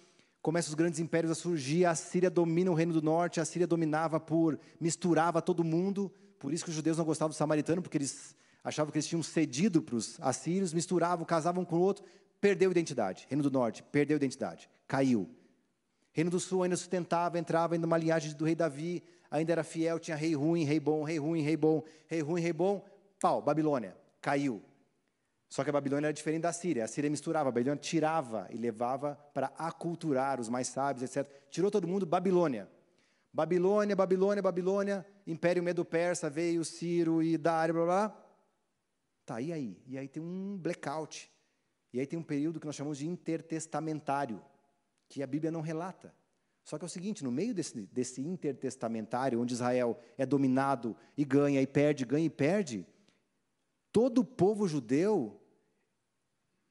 começam os grandes impérios a surgir, a Síria domina o reino do norte, a Síria dominava por, misturava todo mundo, por isso que os judeus não gostavam do samaritano, porque eles achavam que eles tinham cedido para os assírios, misturavam, casavam com o outro, perdeu identidade. Reino do Norte, perdeu identidade, caiu. Reino do Sul ainda sustentava, entrava ainda numa linhagem do rei Davi, ainda era fiel, tinha rei ruim, rei bom, rei ruim, rei bom, rei ruim, rei bom, pau, Babilônia, caiu. Só que a Babilônia era diferente da Síria. A Síria misturava, a Babilônia tirava e levava para aculturar os mais sábios, etc. Tirou todo mundo, Babilônia. Babilônia, Babilônia, Babilônia, Império Medo-Persa, veio Ciro e Dário, blá, blá. Tá, e aí? E aí tem um blackout. E aí tem um período que nós chamamos de intertestamentário, que a Bíblia não relata. Só que é o seguinte, no meio desse, desse intertestamentário, onde Israel é dominado e ganha e perde, ganha e perde, todo o povo judeu,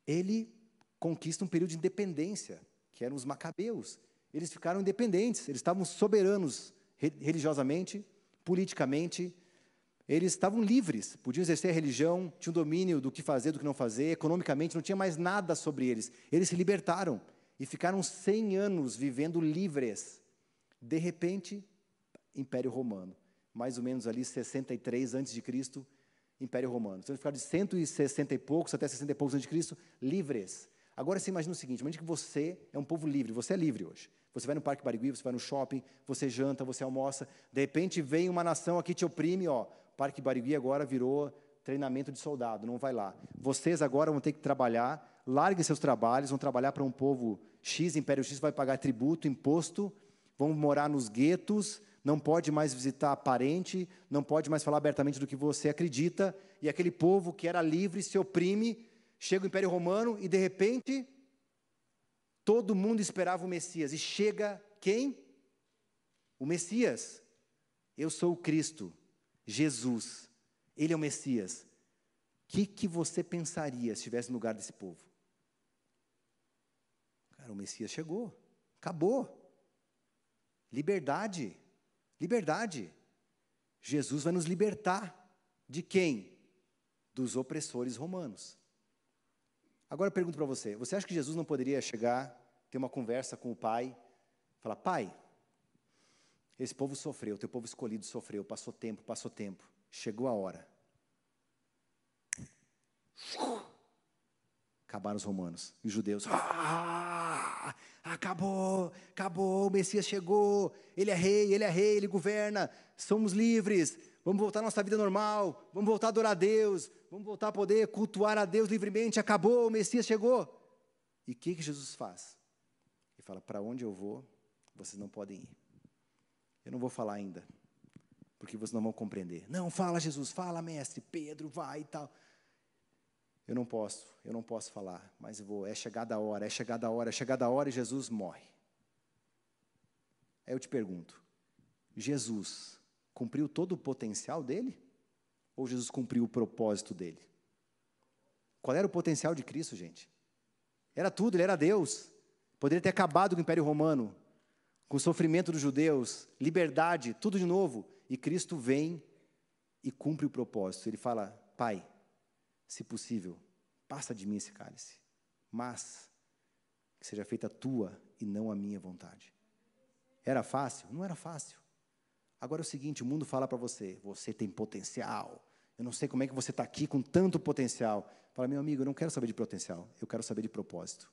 ele conquista um período de independência, que eram os macabeus. Eles ficaram independentes, eles estavam soberanos religiosamente, politicamente, eles estavam livres, podiam exercer a religião, tinham domínio do que fazer, do que não fazer, economicamente não tinha mais nada sobre eles. Eles se libertaram e ficaram 100 anos vivendo livres. De repente, Império Romano, mais ou menos ali 63 antes de Cristo, Império Romano. Então eles ficaram de 160 e poucos até 60 e poucos antes de Cristo livres. Agora você imagina o seguinte, imagine que você é um povo livre, você é livre hoje. Você vai no Parque Barigui, você vai no shopping, você janta, você almoça, de repente vem uma nação aqui te oprime, ó, Parque Barigui agora virou treinamento de soldado, não vai lá. Vocês agora vão ter que trabalhar, larguem seus trabalhos, vão trabalhar para um povo X, Império X vai pagar tributo, imposto, vão morar nos guetos, não pode mais visitar parente, não pode mais falar abertamente do que você acredita, e aquele povo que era livre se oprime, chega o Império Romano e de repente todo mundo esperava o Messias e chega quem? O Messias. Eu sou o Cristo. Jesus, ele é o Messias, o que, que você pensaria se estivesse no lugar desse povo? Cara, o Messias chegou, acabou. Liberdade, liberdade. Jesus vai nos libertar de quem? Dos opressores romanos. Agora eu pergunto para você: você acha que Jesus não poderia chegar, ter uma conversa com o Pai, falar, Pai, esse povo sofreu, teu povo escolhido sofreu, passou tempo, passou tempo. Chegou a hora. Acabaram os romanos e os judeus. Ah, acabou, acabou, o Messias chegou, ele é rei, ele é rei, ele governa, somos livres, vamos voltar à nossa vida normal, vamos voltar a adorar a Deus, vamos voltar a poder cultuar a Deus livremente, acabou, o Messias chegou. E o que, que Jesus faz? Ele fala: para onde eu vou, vocês não podem ir. Eu não vou falar ainda, porque vocês não vão compreender. Não, fala Jesus, fala mestre, Pedro, vai e tal. Eu não posso, eu não posso falar, mas eu vou, é chegada a hora, é chegada a hora, é chegada a hora e Jesus morre. Aí eu te pergunto, Jesus cumpriu todo o potencial dele? Ou Jesus cumpriu o propósito dele? Qual era o potencial de Cristo, gente? Era tudo, ele era Deus. Poderia ter acabado com o Império Romano, com o sofrimento dos judeus, liberdade, tudo de novo. E Cristo vem e cumpre o propósito. Ele fala: Pai, se possível, passa de mim esse cálice, mas que seja feita a tua e não a minha vontade. Era fácil? Não era fácil. Agora é o seguinte: o mundo fala para você, você tem potencial. Eu não sei como é que você está aqui com tanto potencial. Fala, meu amigo, eu não quero saber de potencial, eu quero saber de propósito.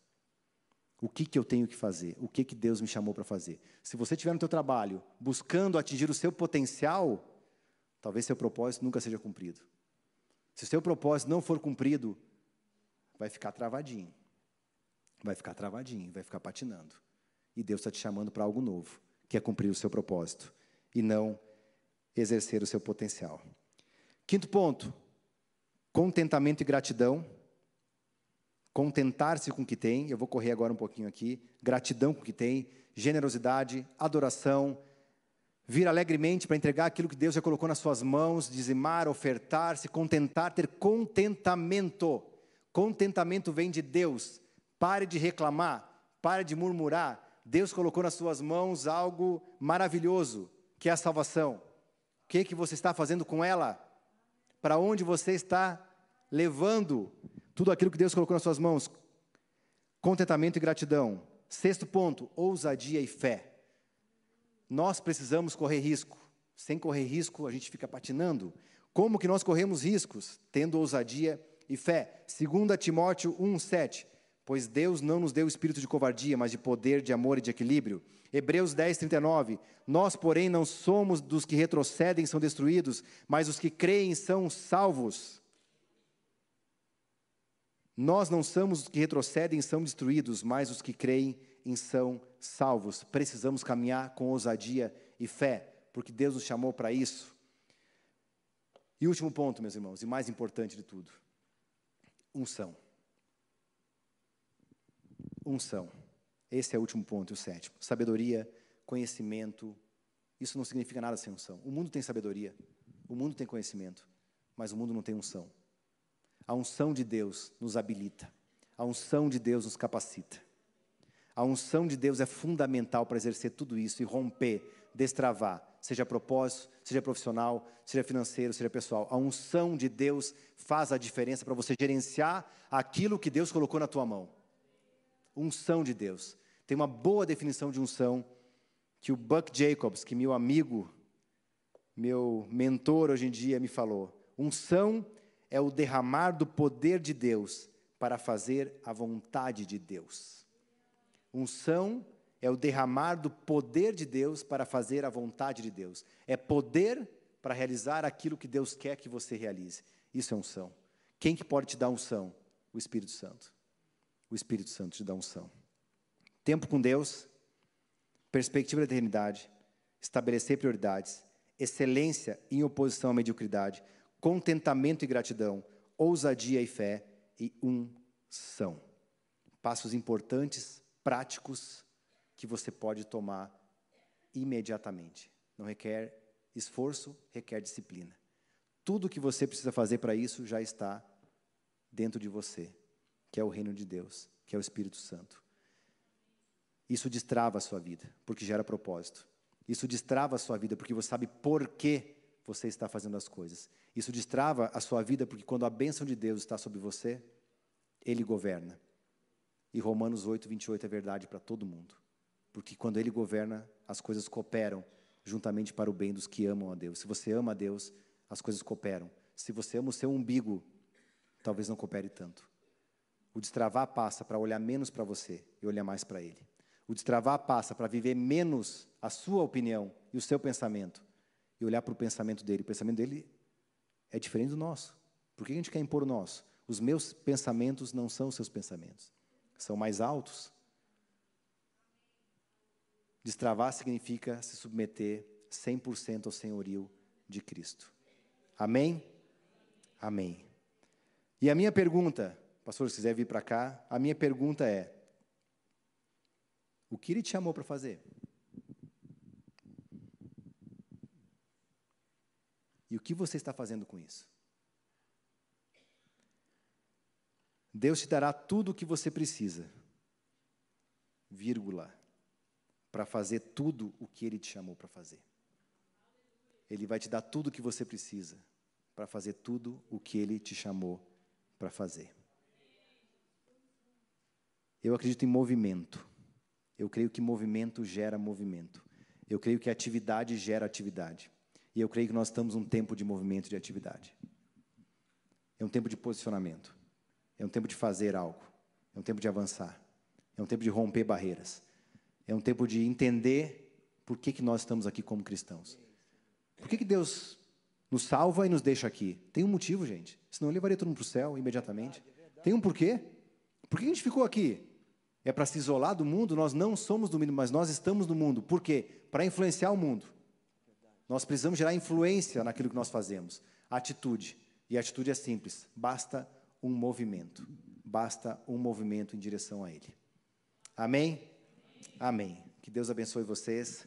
O que, que eu tenho que fazer? O que, que Deus me chamou para fazer? Se você estiver no teu trabalho buscando atingir o seu potencial, talvez seu propósito nunca seja cumprido. Se o seu propósito não for cumprido, vai ficar travadinho. Vai ficar travadinho, vai ficar patinando. E Deus está te chamando para algo novo, que é cumprir o seu propósito e não exercer o seu potencial. Quinto ponto: contentamento e gratidão. Contentar-se com o que tem, eu vou correr agora um pouquinho aqui. Gratidão com o que tem, generosidade, adoração, vir alegremente para entregar aquilo que Deus já colocou nas suas mãos, dizimar, ofertar, se contentar, ter contentamento. Contentamento vem de Deus. Pare de reclamar, pare de murmurar. Deus colocou nas suas mãos algo maravilhoso, que é a salvação. O que, que você está fazendo com ela? Para onde você está levando tudo aquilo que Deus colocou nas suas mãos? Contentamento e gratidão. Sexto ponto, ousadia e fé. Nós precisamos correr risco. Sem correr risco, a gente fica patinando. Como que nós corremos riscos? Tendo ousadia e fé. 2 Timóteo 1:7. Pois Deus não nos deu espírito de covardia, mas de poder, de amor e de equilíbrio. Hebreus 10, 39. Nós, porém, não somos dos que retrocedem são destruídos, mas os que creem são salvos. Nós não somos os que retrocedem são destruídos, mas os que creem e são salvos. Precisamos caminhar com ousadia e fé, porque Deus nos chamou para isso. E último ponto, meus irmãos, e mais importante de tudo: unção. Unção. Esse é o último ponto, o sétimo. Sabedoria, conhecimento. Isso não significa nada sem unção. O mundo tem sabedoria, o mundo tem conhecimento, mas o mundo não tem unção. A unção de Deus nos habilita, a unção de Deus nos capacita. A unção de Deus é fundamental para exercer tudo isso e romper, destravar, seja propósito, seja profissional, seja financeiro, seja pessoal. A unção de Deus faz a diferença para você gerenciar aquilo que Deus colocou na tua mão. Unção de Deus. Tem uma boa definição de unção que o Buck Jacobs, que meu amigo, meu mentor hoje em dia, me falou. Unção é o derramar do poder de Deus para fazer a vontade de Deus. Unção é o derramar do poder de Deus para fazer a vontade de Deus. É poder para realizar aquilo que Deus quer que você realize. Isso é unção. Quem que pode te dar unção? O Espírito Santo. O Espírito Santo te dá unção. Tempo com Deus, perspectiva da eternidade, estabelecer prioridades, excelência em oposição à mediocridade, contentamento e gratidão, ousadia e fé e unção. Passos importantes, práticos, que você pode tomar imediatamente. Não requer esforço, requer disciplina. Tudo que você precisa fazer para isso já está dentro de você, que é o reino de Deus, que é o Espírito Santo. Isso destrava a sua vida, porque gera propósito. Isso destrava a sua vida, porque você sabe por que você está fazendo as coisas. Isso destrava a sua vida, porque quando a bênção de Deus está sobre você, Ele governa. E Romanos 8, 28 é verdade para todo mundo. Porque quando Ele governa, as coisas cooperam juntamente para o bem dos que amam a Deus. Se você ama a Deus, as coisas cooperam. Se você ama o seu umbigo, talvez não coopere tanto. O destravar passa para olhar menos para você e olhar mais para Ele. O destravar passa para viver menos a sua opinião e o seu pensamento e olhar para o pensamento dele. O pensamento dele é diferente do nosso. Por que a gente quer impor o nosso? Os meus pensamentos não são os seus pensamentos. São mais altos. Destravar significa se submeter 100% ao senhorio de Cristo. Amém? Amém. E a minha pergunta, pastor, se quiser vir para cá, a minha pergunta é: o que ele te chamou para fazer? E o que você está fazendo com isso? Deus te dará tudo o que você precisa, vírgula, para fazer tudo o que Ele te chamou para fazer. Ele vai te dar tudo o que você precisa para fazer tudo o que Ele te chamou para fazer. Eu acredito em movimento. Eu creio que movimento gera movimento. Eu creio que atividade gera atividade. E eu creio que nós estamos num tempo de movimento de atividade. É um tempo de posicionamento. É um tempo de fazer algo. É um tempo de avançar. É um tempo de romper barreiras. É um tempo de entender por que, que nós estamos aqui como cristãos. Por que, que Deus nos salva e nos deixa aqui? Tem um motivo, gente. Senão eu levaria todo mundo para o céu imediatamente. Tem um porquê. Por que a gente ficou aqui? É para se isolar do mundo? Nós não somos do mundo, mas nós estamos no mundo. Por quê? Para influenciar o mundo. Nós precisamos gerar influência naquilo que nós fazemos. Atitude. E a atitude é simples. Basta um movimento. Basta um movimento em direção a Ele. Amém? Amém. Que Deus abençoe vocês.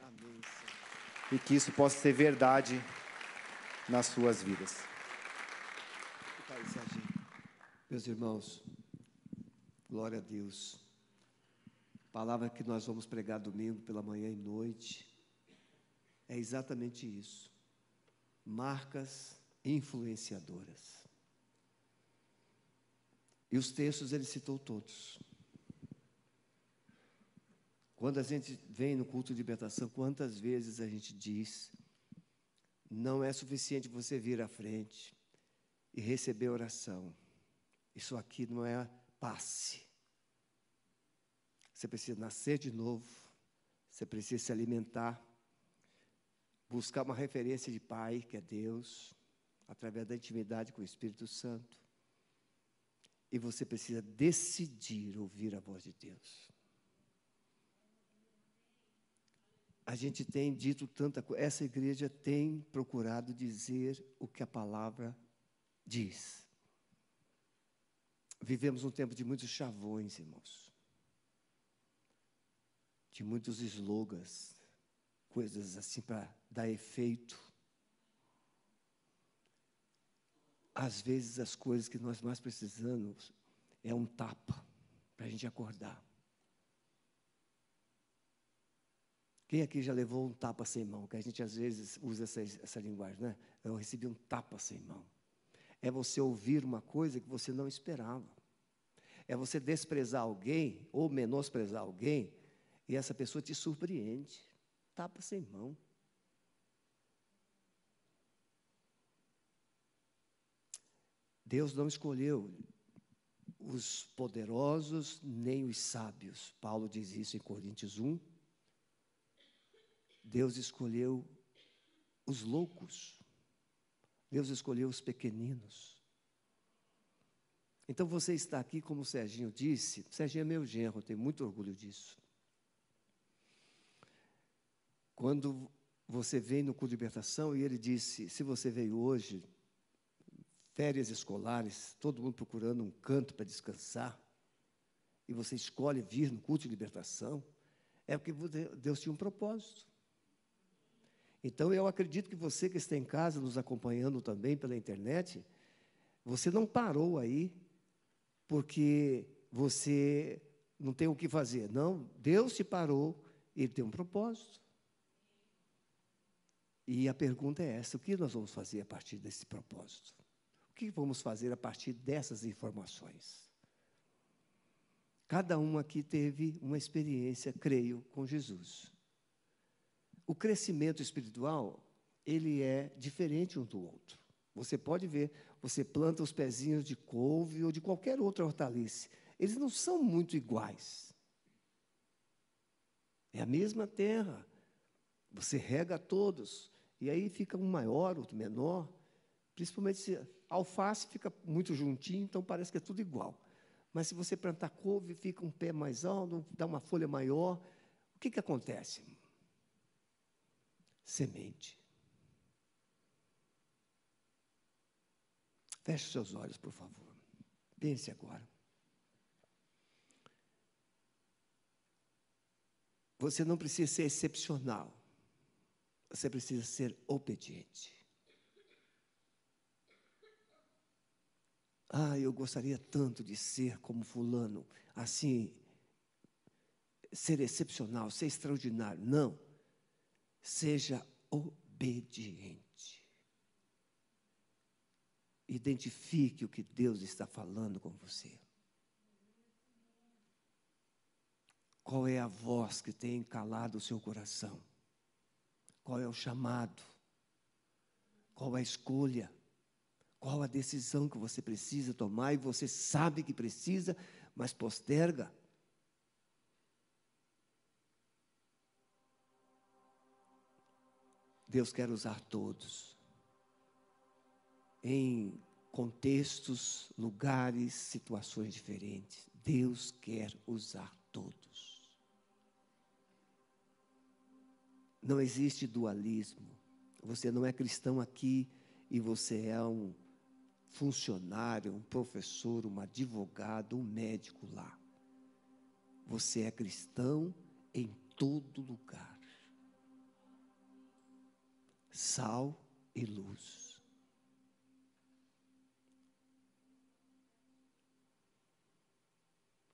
Amém, e que isso possa ser verdade nas suas vidas. Meus irmãos, glória a Deus. palavra que nós vamos pregar domingo pela manhã e noite é exatamente isso. Marcas influenciadoras. E os textos ele citou todos. Quando a gente vem no culto de libertação, quantas vezes a gente diz: não é suficiente você vir à frente e receber oração. Isso aqui não é passe. Você precisa nascer de novo, você precisa se alimentar, buscar uma referência de Pai, que é Deus, através da intimidade com o Espírito Santo. E você precisa decidir ouvir a voz de Deus. A gente tem dito tanta coisa, essa igreja tem procurado dizer o que a palavra diz. Vivemos um tempo de muitos chavões, irmãos. De muitos slogans, coisas assim para dar efeito. Às vezes as coisas que nós mais precisamos é um tapa para a gente acordar. Quem aqui já levou um tapa sem mão? Que a gente às vezes usa essa, essa linguagem, né? Eu recebi um tapa sem mão. É você ouvir uma coisa que você não esperava. É você desprezar alguém ou menosprezar alguém e essa pessoa te surpreende. Tapa sem mão. Deus não escolheu os poderosos nem os sábios. Paulo diz isso em Coríntios 1, Deus escolheu os loucos. Deus escolheu os pequeninos. Então você está aqui, como o Serginho disse, Serginho é meu genro, eu tenho muito orgulho disso. Quando você vem no culto de libertação e ele disse: se você veio hoje, férias escolares, todo mundo procurando um canto para descansar, e você escolhe vir no culto de libertação, é porque Deus tinha um propósito. Então eu acredito que você que está em casa nos acompanhando também pela internet, você não parou aí porque você não tem o que fazer. Não, Deus te parou, ele tem um propósito. E a pergunta é essa: o que nós vamos fazer a partir desse propósito? Que vamos fazer a partir dessas informações? Cada um aqui teve uma experiência, creio, com Jesus. O crescimento espiritual, ele é diferente um do outro. Você pode ver, você planta os pezinhos de couve ou de qualquer outra hortaliça. Eles não são muito iguais. É a mesma terra. Você rega todos. E aí fica um maior, outro menor. Principalmente se a alface fica muito juntinho, então parece que é tudo igual. Mas se você plantar couve, fica um pé mais alto, dá uma folha maior. O que, que acontece? semente. Feche seus olhos, por favor. Pense agora. Você não precisa ser excepcional. Você precisa ser obediente. Ah, eu gostaria tanto de ser como Fulano, assim, ser excepcional, ser extraordinário. Não. Seja obediente. Identifique o que Deus está falando com você. Qual é a voz que tem calado o seu coração? qual é o chamado, qual a escolha, qual a decisão que você precisa tomar e você sabe que precisa, mas posterga. Deus quer usar todos em contextos, lugares, situações diferentes. Deus quer usar todos. Não existe dualismo. Você não é cristão aqui e você é um funcionário, um professor, um advogado, um médico lá. Você é cristão em todo lugar. Sal e luz.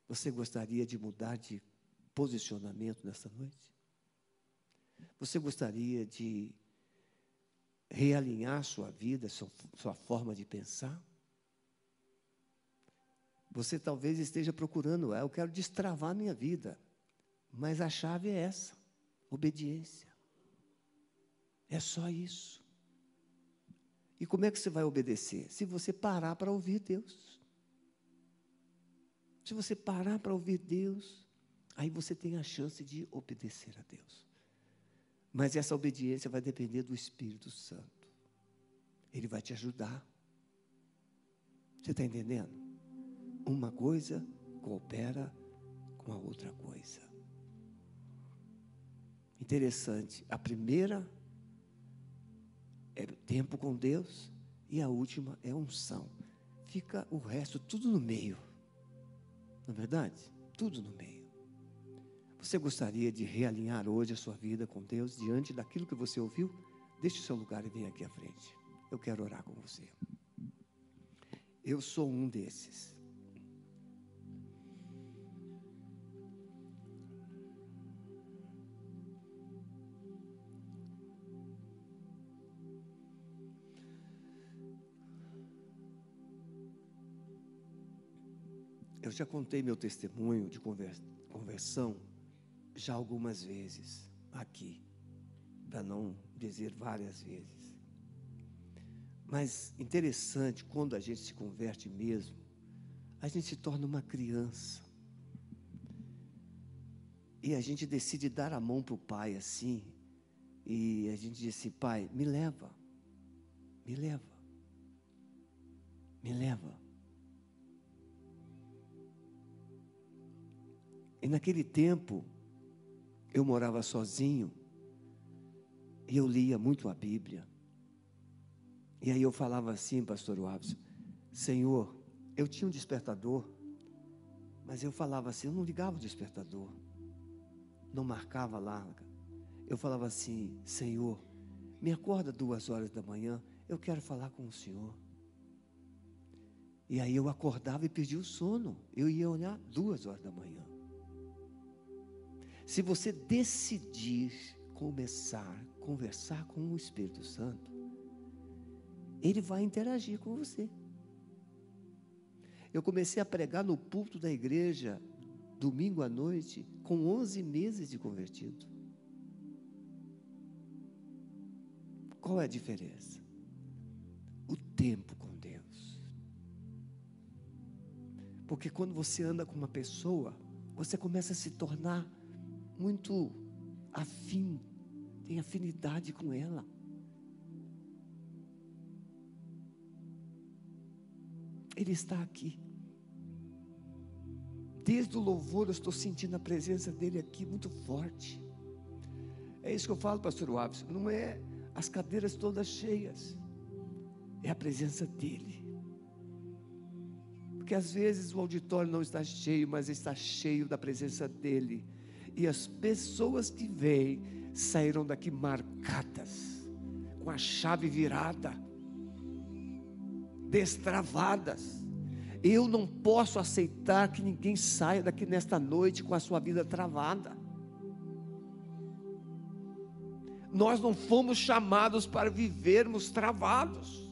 Você gostaria de mudar de posicionamento nessa noite? Você gostaria de realinhar sua vida, sua, sua forma de pensar? Você talvez esteja procurando, ah, eu quero destravar minha vida, mas a chave é essa: obediência. É só isso. E como é que você vai obedecer? Se você parar para ouvir Deus. Se você parar para ouvir Deus, aí você tem a chance de obedecer a Deus. Mas essa obediência vai depender do Espírito Santo. Ele vai te ajudar. Você está entendendo? Uma coisa coopera com a outra coisa. Interessante. A primeira é tempo com Deus e a última é unção. Fica o resto tudo no meio. Não é verdade? Tudo no meio. Você gostaria de realinhar hoje a sua vida com Deus diante daquilo que você ouviu? Deixe o seu lugar e venha aqui à frente. Eu quero orar com você. Eu sou um desses. Eu já contei meu testemunho de conversão já algumas vezes aqui, para não dizer várias vezes. Mas interessante, quando a gente se converte mesmo, a gente se torna uma criança. E a gente decide dar a mão para o pai assim, e a gente diz assim: pai, me leva, me leva, me leva. E naquele tempo, eu morava sozinho e eu lia muito a Bíblia. E aí eu falava assim, pastor Waves, Senhor, eu tinha um despertador, mas eu falava assim, eu não ligava o despertador, não marcava lá. Eu falava assim, Senhor, me acorda duas horas da manhã, eu quero falar com o Senhor. E aí eu acordava e perdia o sono. Eu ia olhar duas horas da manhã. Se você decidir começar a conversar com o Espírito Santo, ele vai interagir com você. Eu comecei a pregar no púlpito da igreja domingo à noite com 11 meses de convertido. Qual é a diferença? O tempo com Deus. Porque quando você anda com uma pessoa, você começa a se tornar muito afim, tem afinidade com ela. Ele está aqui. Desde o louvor eu estou sentindo a presença dele aqui muito forte. É isso que eu falo, pastor Waves. Não é as cadeiras todas cheias, é a presença dele. Porque às vezes o auditório não está cheio, mas está cheio da presença dele e as pessoas que vêm saíram daqui marcadas, com a chave virada, destravadas. Eu não posso aceitar que ninguém saia daqui nesta noite com a sua vida travada. Nós não fomos chamados para vivermos travados.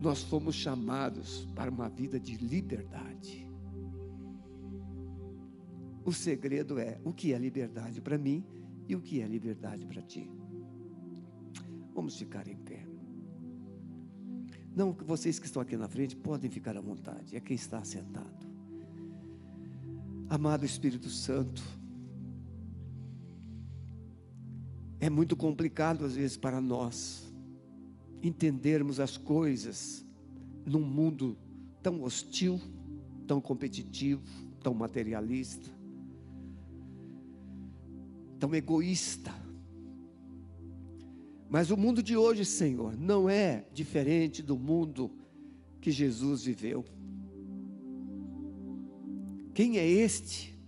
Nós fomos chamados para uma vida de liberdade. O segredo é o que é liberdade para mim e o que é liberdade para ti. Vamos ficar em pé. Não, vocês que estão aqui na frente podem ficar à vontade, é quem está sentado. Amado Espírito Santo, é muito complicado às vezes para nós entendermos as coisas num mundo tão hostil, tão competitivo, tão materialista, tão egoísta. Mas o mundo de hoje, Senhor, não é diferente do mundo que Jesus viveu. Quem é este?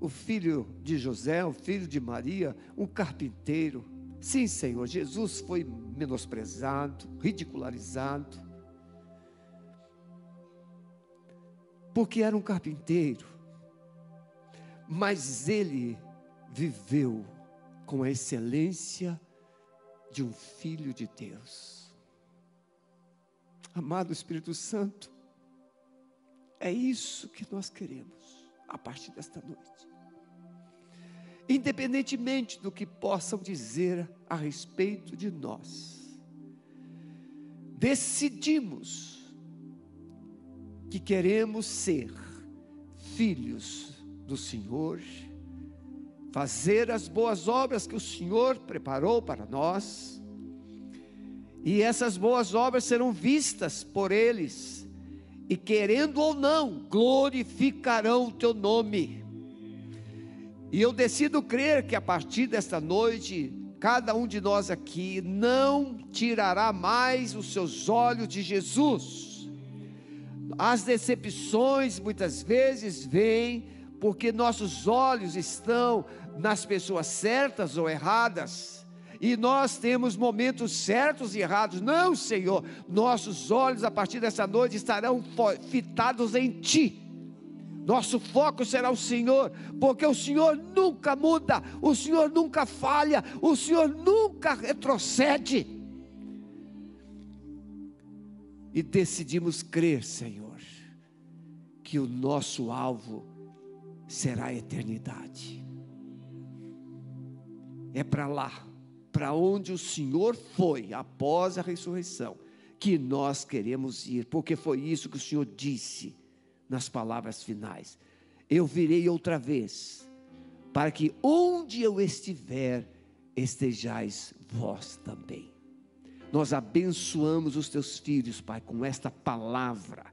O filho de José, o filho de Maria, um carpinteiro. Sim, Senhor, Jesus foi menosprezado, ridicularizado, porque era um carpinteiro, mas ele viveu com a excelência de um filho de Deus. Amado Espírito Santo, é isso que nós queremos a partir desta noite. Independentemente do que possam dizer a respeito de nós, decidimos que queremos ser filhos do Senhor fazer as boas obras que o Senhor preparou para nós, e essas boas obras serão vistas por eles, e querendo ou não, glorificarão o teu nome. E eu decido crer que a partir desta noite, cada um de nós aqui não tirará mais os seus olhos de Jesus. As decepções muitas vezes vêm porque nossos olhos estão nas pessoas certas ou erradas. E nós temos momentos certos e errados. Não, Senhor, nossos olhos a partir dessa noite estarão fitados em Ti. Nosso foco será o Senhor, porque o Senhor nunca muda, o Senhor nunca falha, o Senhor nunca retrocede. E decidimos crer, Senhor, que o nosso alvo será a eternidade é para lá, para onde o Senhor foi após a ressurreição, que nós queremos ir, porque foi isso que o Senhor disse nas palavras finais: Eu virei outra vez, para que onde eu estiver, estejais vós também. Nós abençoamos os teus filhos, Pai, com esta palavra,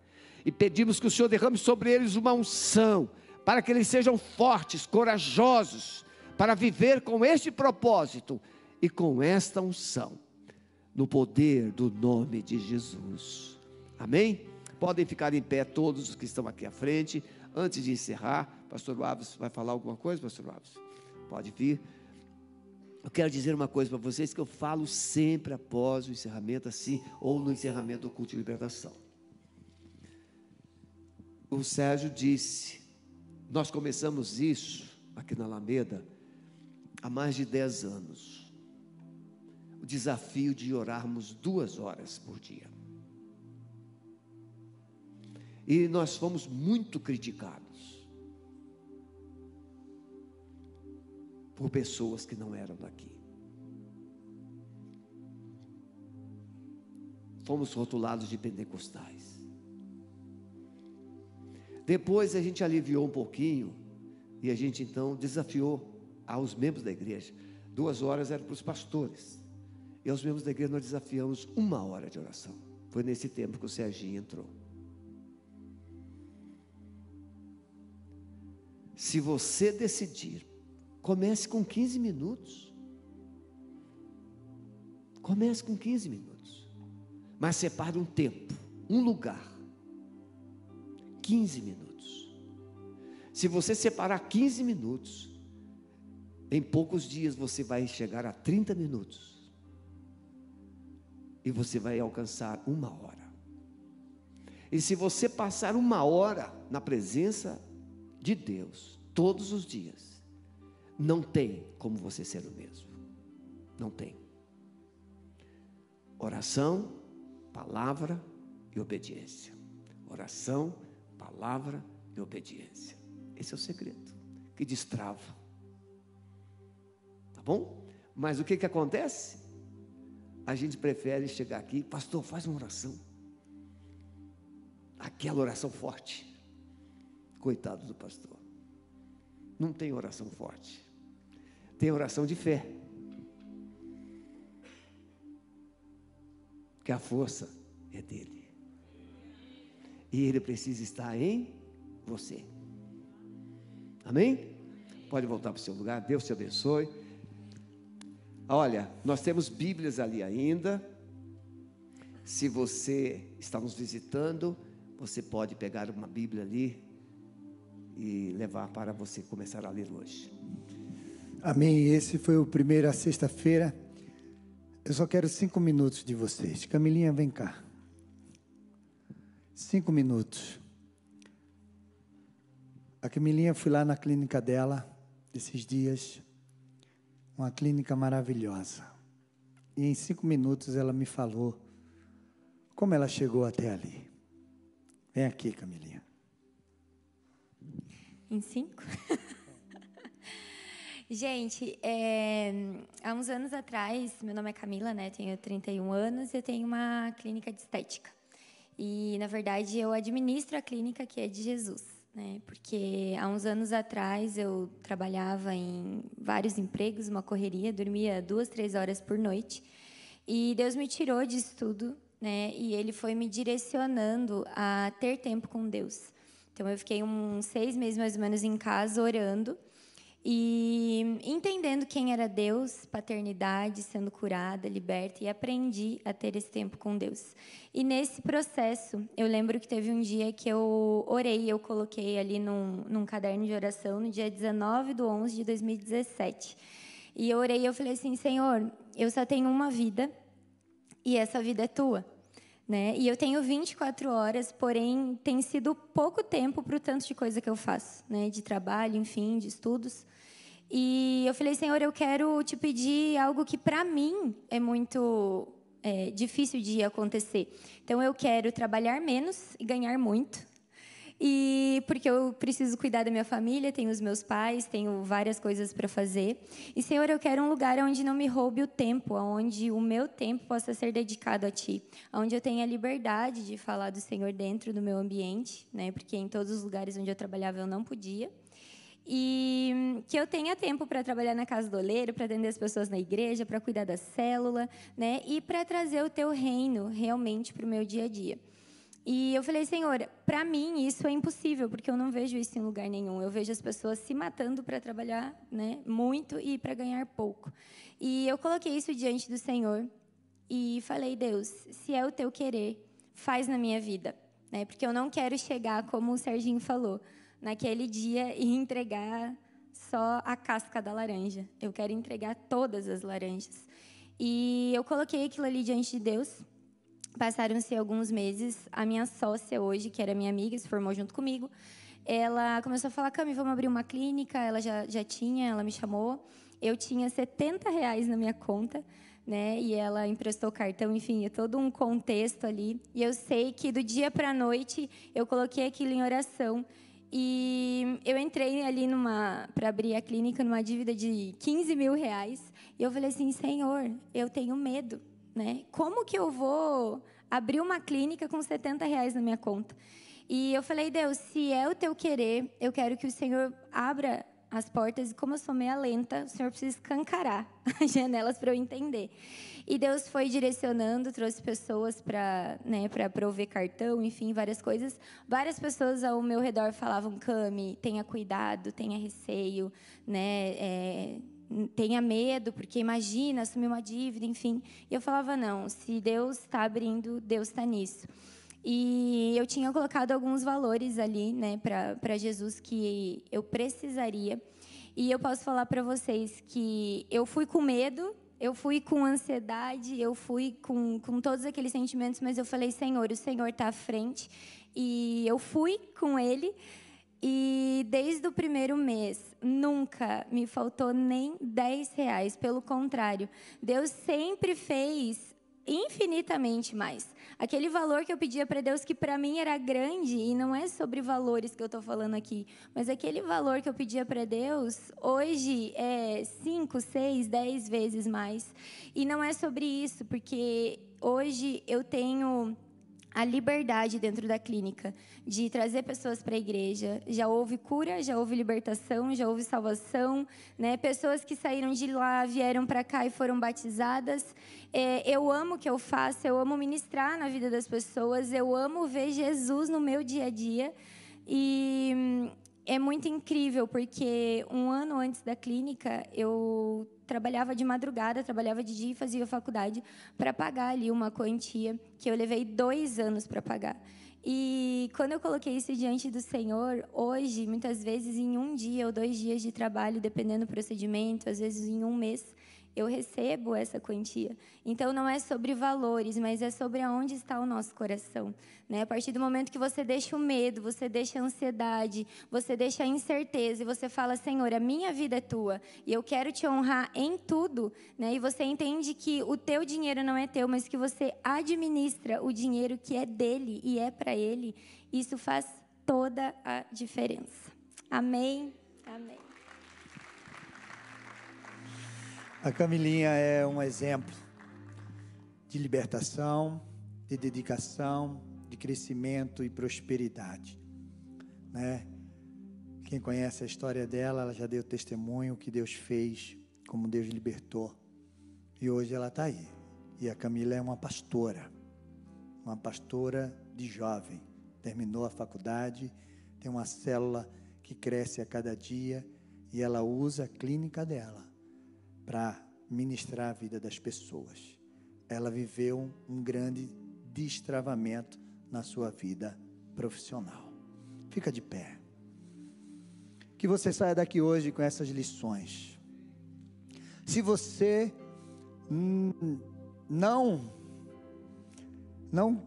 e pedimos que o Senhor derrame sobre eles uma unção, para que eles sejam fortes, corajosos, para viver com este propósito e com esta unção, no poder do nome de Jesus. Amém? Podem ficar em pé todos os que estão aqui à frente. Antes de encerrar, Pastor Alves vai falar alguma coisa, Pastor Alves? Pode vir. Eu quero dizer uma coisa para vocês que eu falo sempre após o encerramento, assim, ou no encerramento do culto de libertação. O Sérgio disse, nós começamos isso aqui na Alameda há mais de 10 anos o desafio de orarmos duas horas por dia. E nós fomos muito criticados por pessoas que não eram daqui. Fomos rotulados de pentecostais. Depois a gente aliviou um pouquinho e a gente então desafiou aos membros da igreja. Duas horas eram para os pastores. E aos membros da igreja nós desafiamos uma hora de oração. Foi nesse tempo que o Serginho entrou. Se você decidir, comece com 15 minutos. Comece com 15 minutos. Mas separe um tempo, um lugar. 15 minutos. Se você separar 15 minutos, em poucos dias você vai chegar a 30 minutos. E você vai alcançar uma hora. E se você passar uma hora na presença de Deus, todos os dias, não tem como você ser o mesmo. Não tem. Oração, palavra e obediência. Oração, palavra e obediência. Esse é o segredo que destrava Tá bom? Mas o que, que acontece? A gente prefere chegar aqui, pastor, faz uma oração. Aquela oração forte. Coitado do pastor. Não tem oração forte. Tem oração de fé. Que a força é dele. E ele precisa estar em você. Amém? Pode voltar para o seu lugar. Deus te abençoe. Olha, nós temos Bíblias ali ainda. Se você está nos visitando, você pode pegar uma Bíblia ali e levar para você começar a ler hoje. Amém. Esse foi o primeiro a sexta-feira. Eu só quero cinco minutos de vocês. Camilinha, vem cá. Cinco minutos. A Camilinha fui lá na clínica dela esses dias. Uma clínica maravilhosa. E em cinco minutos ela me falou como ela chegou até ali. Vem aqui, Camilinha. Em cinco? Gente, é, há uns anos atrás, meu nome é Camila, né? Tenho 31 anos e eu tenho uma clínica de estética. E, na verdade, eu administro a clínica que é de Jesus, né? Porque há uns anos atrás eu trabalhava em vários empregos, uma correria, dormia duas, três horas por noite. E Deus me tirou disso tudo, né? E Ele foi me direcionando a ter tempo com Deus. Então, eu fiquei uns seis meses mais ou menos em casa orando e entendendo quem era Deus, paternidade, sendo curada, liberta, e aprendi a ter esse tempo com Deus. E nesse processo, eu lembro que teve um dia que eu orei, eu coloquei ali num, num caderno de oração, no dia 19 de 11 de 2017. E eu orei e eu falei assim: Senhor, eu só tenho uma vida e essa vida é tua. Né? E eu tenho 24 horas, porém tem sido pouco tempo para o tanto de coisa que eu faço, né? de trabalho, enfim, de estudos. E eu falei, Senhor, eu quero te pedir algo que para mim é muito é, difícil de acontecer. Então eu quero trabalhar menos e ganhar muito. E porque eu preciso cuidar da minha família, tenho os meus pais, tenho várias coisas para fazer. E Senhor, eu quero um lugar onde não me roube o tempo, onde o meu tempo possa ser dedicado a Ti, onde eu tenha liberdade de falar do Senhor dentro do meu ambiente, né? Porque em todos os lugares onde eu trabalhava eu não podia e que eu tenha tempo para trabalhar na casa do oleiro, para atender as pessoas na igreja, para cuidar da célula, né? E para trazer o teu reino realmente para o meu dia a dia. E eu falei, Senhor, para mim isso é impossível, porque eu não vejo isso em lugar nenhum. Eu vejo as pessoas se matando para trabalhar, né, muito e para ganhar pouco. E eu coloquei isso diante do Senhor e falei, Deus, se é o teu querer, faz na minha vida, né? Porque eu não quero chegar como o Serginho falou naquele dia e entregar só a casca da laranja. Eu quero entregar todas as laranjas. E eu coloquei aquilo ali diante de Deus. Passaram-se alguns meses. A minha sócia hoje, que era minha amiga, se formou junto comigo. Ela começou a falar, Cami, vamos abrir uma clínica. Ela já, já tinha, ela me chamou. Eu tinha 70 reais na minha conta. Né? E ela emprestou cartão, enfim, é todo um contexto ali. E eu sei que do dia para a noite eu coloquei aquilo em oração e eu entrei ali numa para abrir a clínica numa dívida de 15 mil reais. E eu falei assim, Senhor, eu tenho medo, né? Como que eu vou abrir uma clínica com 70 reais na minha conta? E eu falei, Deus, se é o teu querer, eu quero que o Senhor abra as portas. E como eu sou meia lenta, o Senhor precisa escancarar as janelas para eu entender. E Deus foi direcionando, trouxe pessoas para né, prover cartão, enfim, várias coisas. Várias pessoas ao meu redor falavam: Cami, tenha cuidado, tenha receio, né? É, tenha medo, porque imagina assumir uma dívida, enfim. E eu falava: não, se Deus está abrindo, Deus está nisso. E eu tinha colocado alguns valores ali, né, para Jesus que eu precisaria. E eu posso falar para vocês que eu fui com medo, eu fui com ansiedade, eu fui com, com todos aqueles sentimentos, mas eu falei, Senhor, o Senhor está à frente. E eu fui com Ele. E desde o primeiro mês, nunca me faltou nem 10 reais. Pelo contrário, Deus sempre fez infinitamente mais. Aquele valor que eu pedia para Deus que para mim era grande e não é sobre valores que eu estou falando aqui, mas aquele valor que eu pedia para Deus hoje é cinco, seis, dez vezes mais. E não é sobre isso, porque hoje eu tenho a liberdade dentro da clínica de trazer pessoas para a igreja. Já houve cura, já houve libertação, já houve salvação, né? Pessoas que saíram de lá vieram para cá e foram batizadas. É, eu amo o que eu faço, eu amo ministrar na vida das pessoas, eu amo ver Jesus no meu dia a dia e hum, é muito incrível porque um ano antes da clínica eu trabalhava de madrugada, trabalhava de dia e fazia faculdade para pagar ali uma quantia que eu levei dois anos para pagar. E quando eu coloquei isso diante do Senhor, hoje, muitas vezes em um dia ou dois dias de trabalho, dependendo do procedimento, às vezes em um mês, eu recebo essa quantia. Então não é sobre valores, mas é sobre aonde está o nosso coração. Né? A partir do momento que você deixa o medo, você deixa a ansiedade, você deixa a incerteza e você fala, Senhor, a minha vida é tua e eu quero te honrar em tudo, né? e você entende que o teu dinheiro não é teu, mas que você administra o dinheiro que é dele e é para ele, isso faz toda a diferença. Amém? Amém. A Camilinha é um exemplo de libertação, de dedicação, de crescimento e prosperidade, né? Quem conhece a história dela, ela já deu testemunho que Deus fez, como Deus libertou. E hoje ela está aí. E a Camila é uma pastora, uma pastora de jovem. Terminou a faculdade, tem uma célula que cresce a cada dia e ela usa a clínica dela para ministrar a vida das pessoas. Ela viveu um grande destravamento na sua vida profissional. Fica de pé. Que você saia daqui hoje com essas lições. Se você não não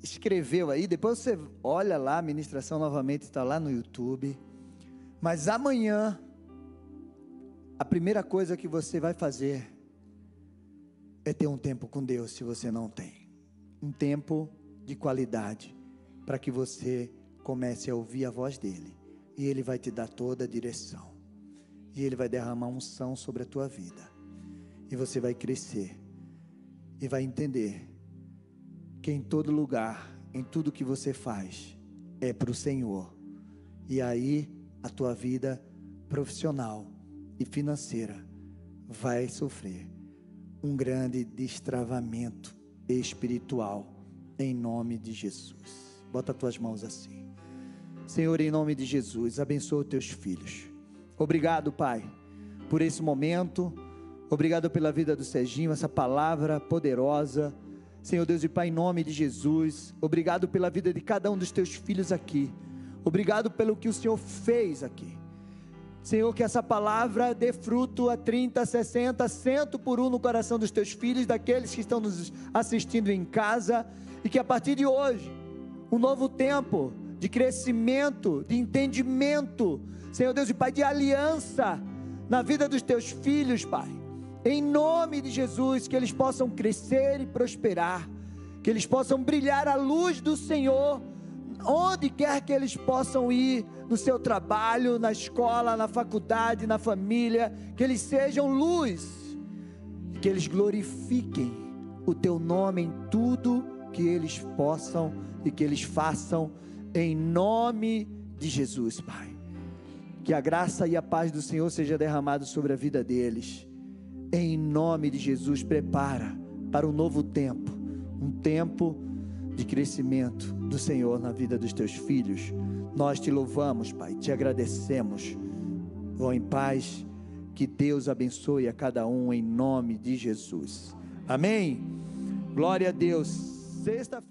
escreveu aí, depois você olha lá, a ministração novamente está lá no YouTube. Mas amanhã a primeira coisa que você vai fazer é ter um tempo com Deus, se você não tem. Um tempo de qualidade, para que você comece a ouvir a voz dele. E ele vai te dar toda a direção. E ele vai derramar unção sobre a tua vida. E você vai crescer. E vai entender que em todo lugar, em tudo que você faz, é para o Senhor. E aí a tua vida profissional e financeira vai sofrer um grande destravamento espiritual em nome de Jesus. Bota as tuas mãos assim. Senhor, em nome de Jesus, abençoa os teus filhos. Obrigado, Pai, por esse momento. Obrigado pela vida do Serginho, essa palavra poderosa. Senhor Deus e Pai, em nome de Jesus. Obrigado pela vida de cada um dos teus filhos aqui. Obrigado pelo que o Senhor fez aqui. Senhor, que essa palavra dê fruto a 30, 60, 100 por um no coração dos teus filhos, daqueles que estão nos assistindo em casa, e que a partir de hoje, um novo tempo de crescimento, de entendimento, Senhor Deus e Pai, de aliança na vida dos teus filhos, Pai. Em nome de Jesus, que eles possam crescer e prosperar, que eles possam brilhar a luz do Senhor onde quer que eles possam ir, no seu trabalho, na escola, na faculdade, na família, que eles sejam luz, que eles glorifiquem o teu nome em tudo que eles possam e que eles façam, em nome de Jesus, Pai. Que a graça e a paz do Senhor seja derramado sobre a vida deles. Em nome de Jesus, prepara para um novo tempo, um tempo de crescimento do Senhor na vida dos teus filhos. Nós te louvamos, Pai, te agradecemos. Vão em paz, que Deus abençoe a cada um em nome de Jesus. Amém. Glória a Deus. Sexta-feira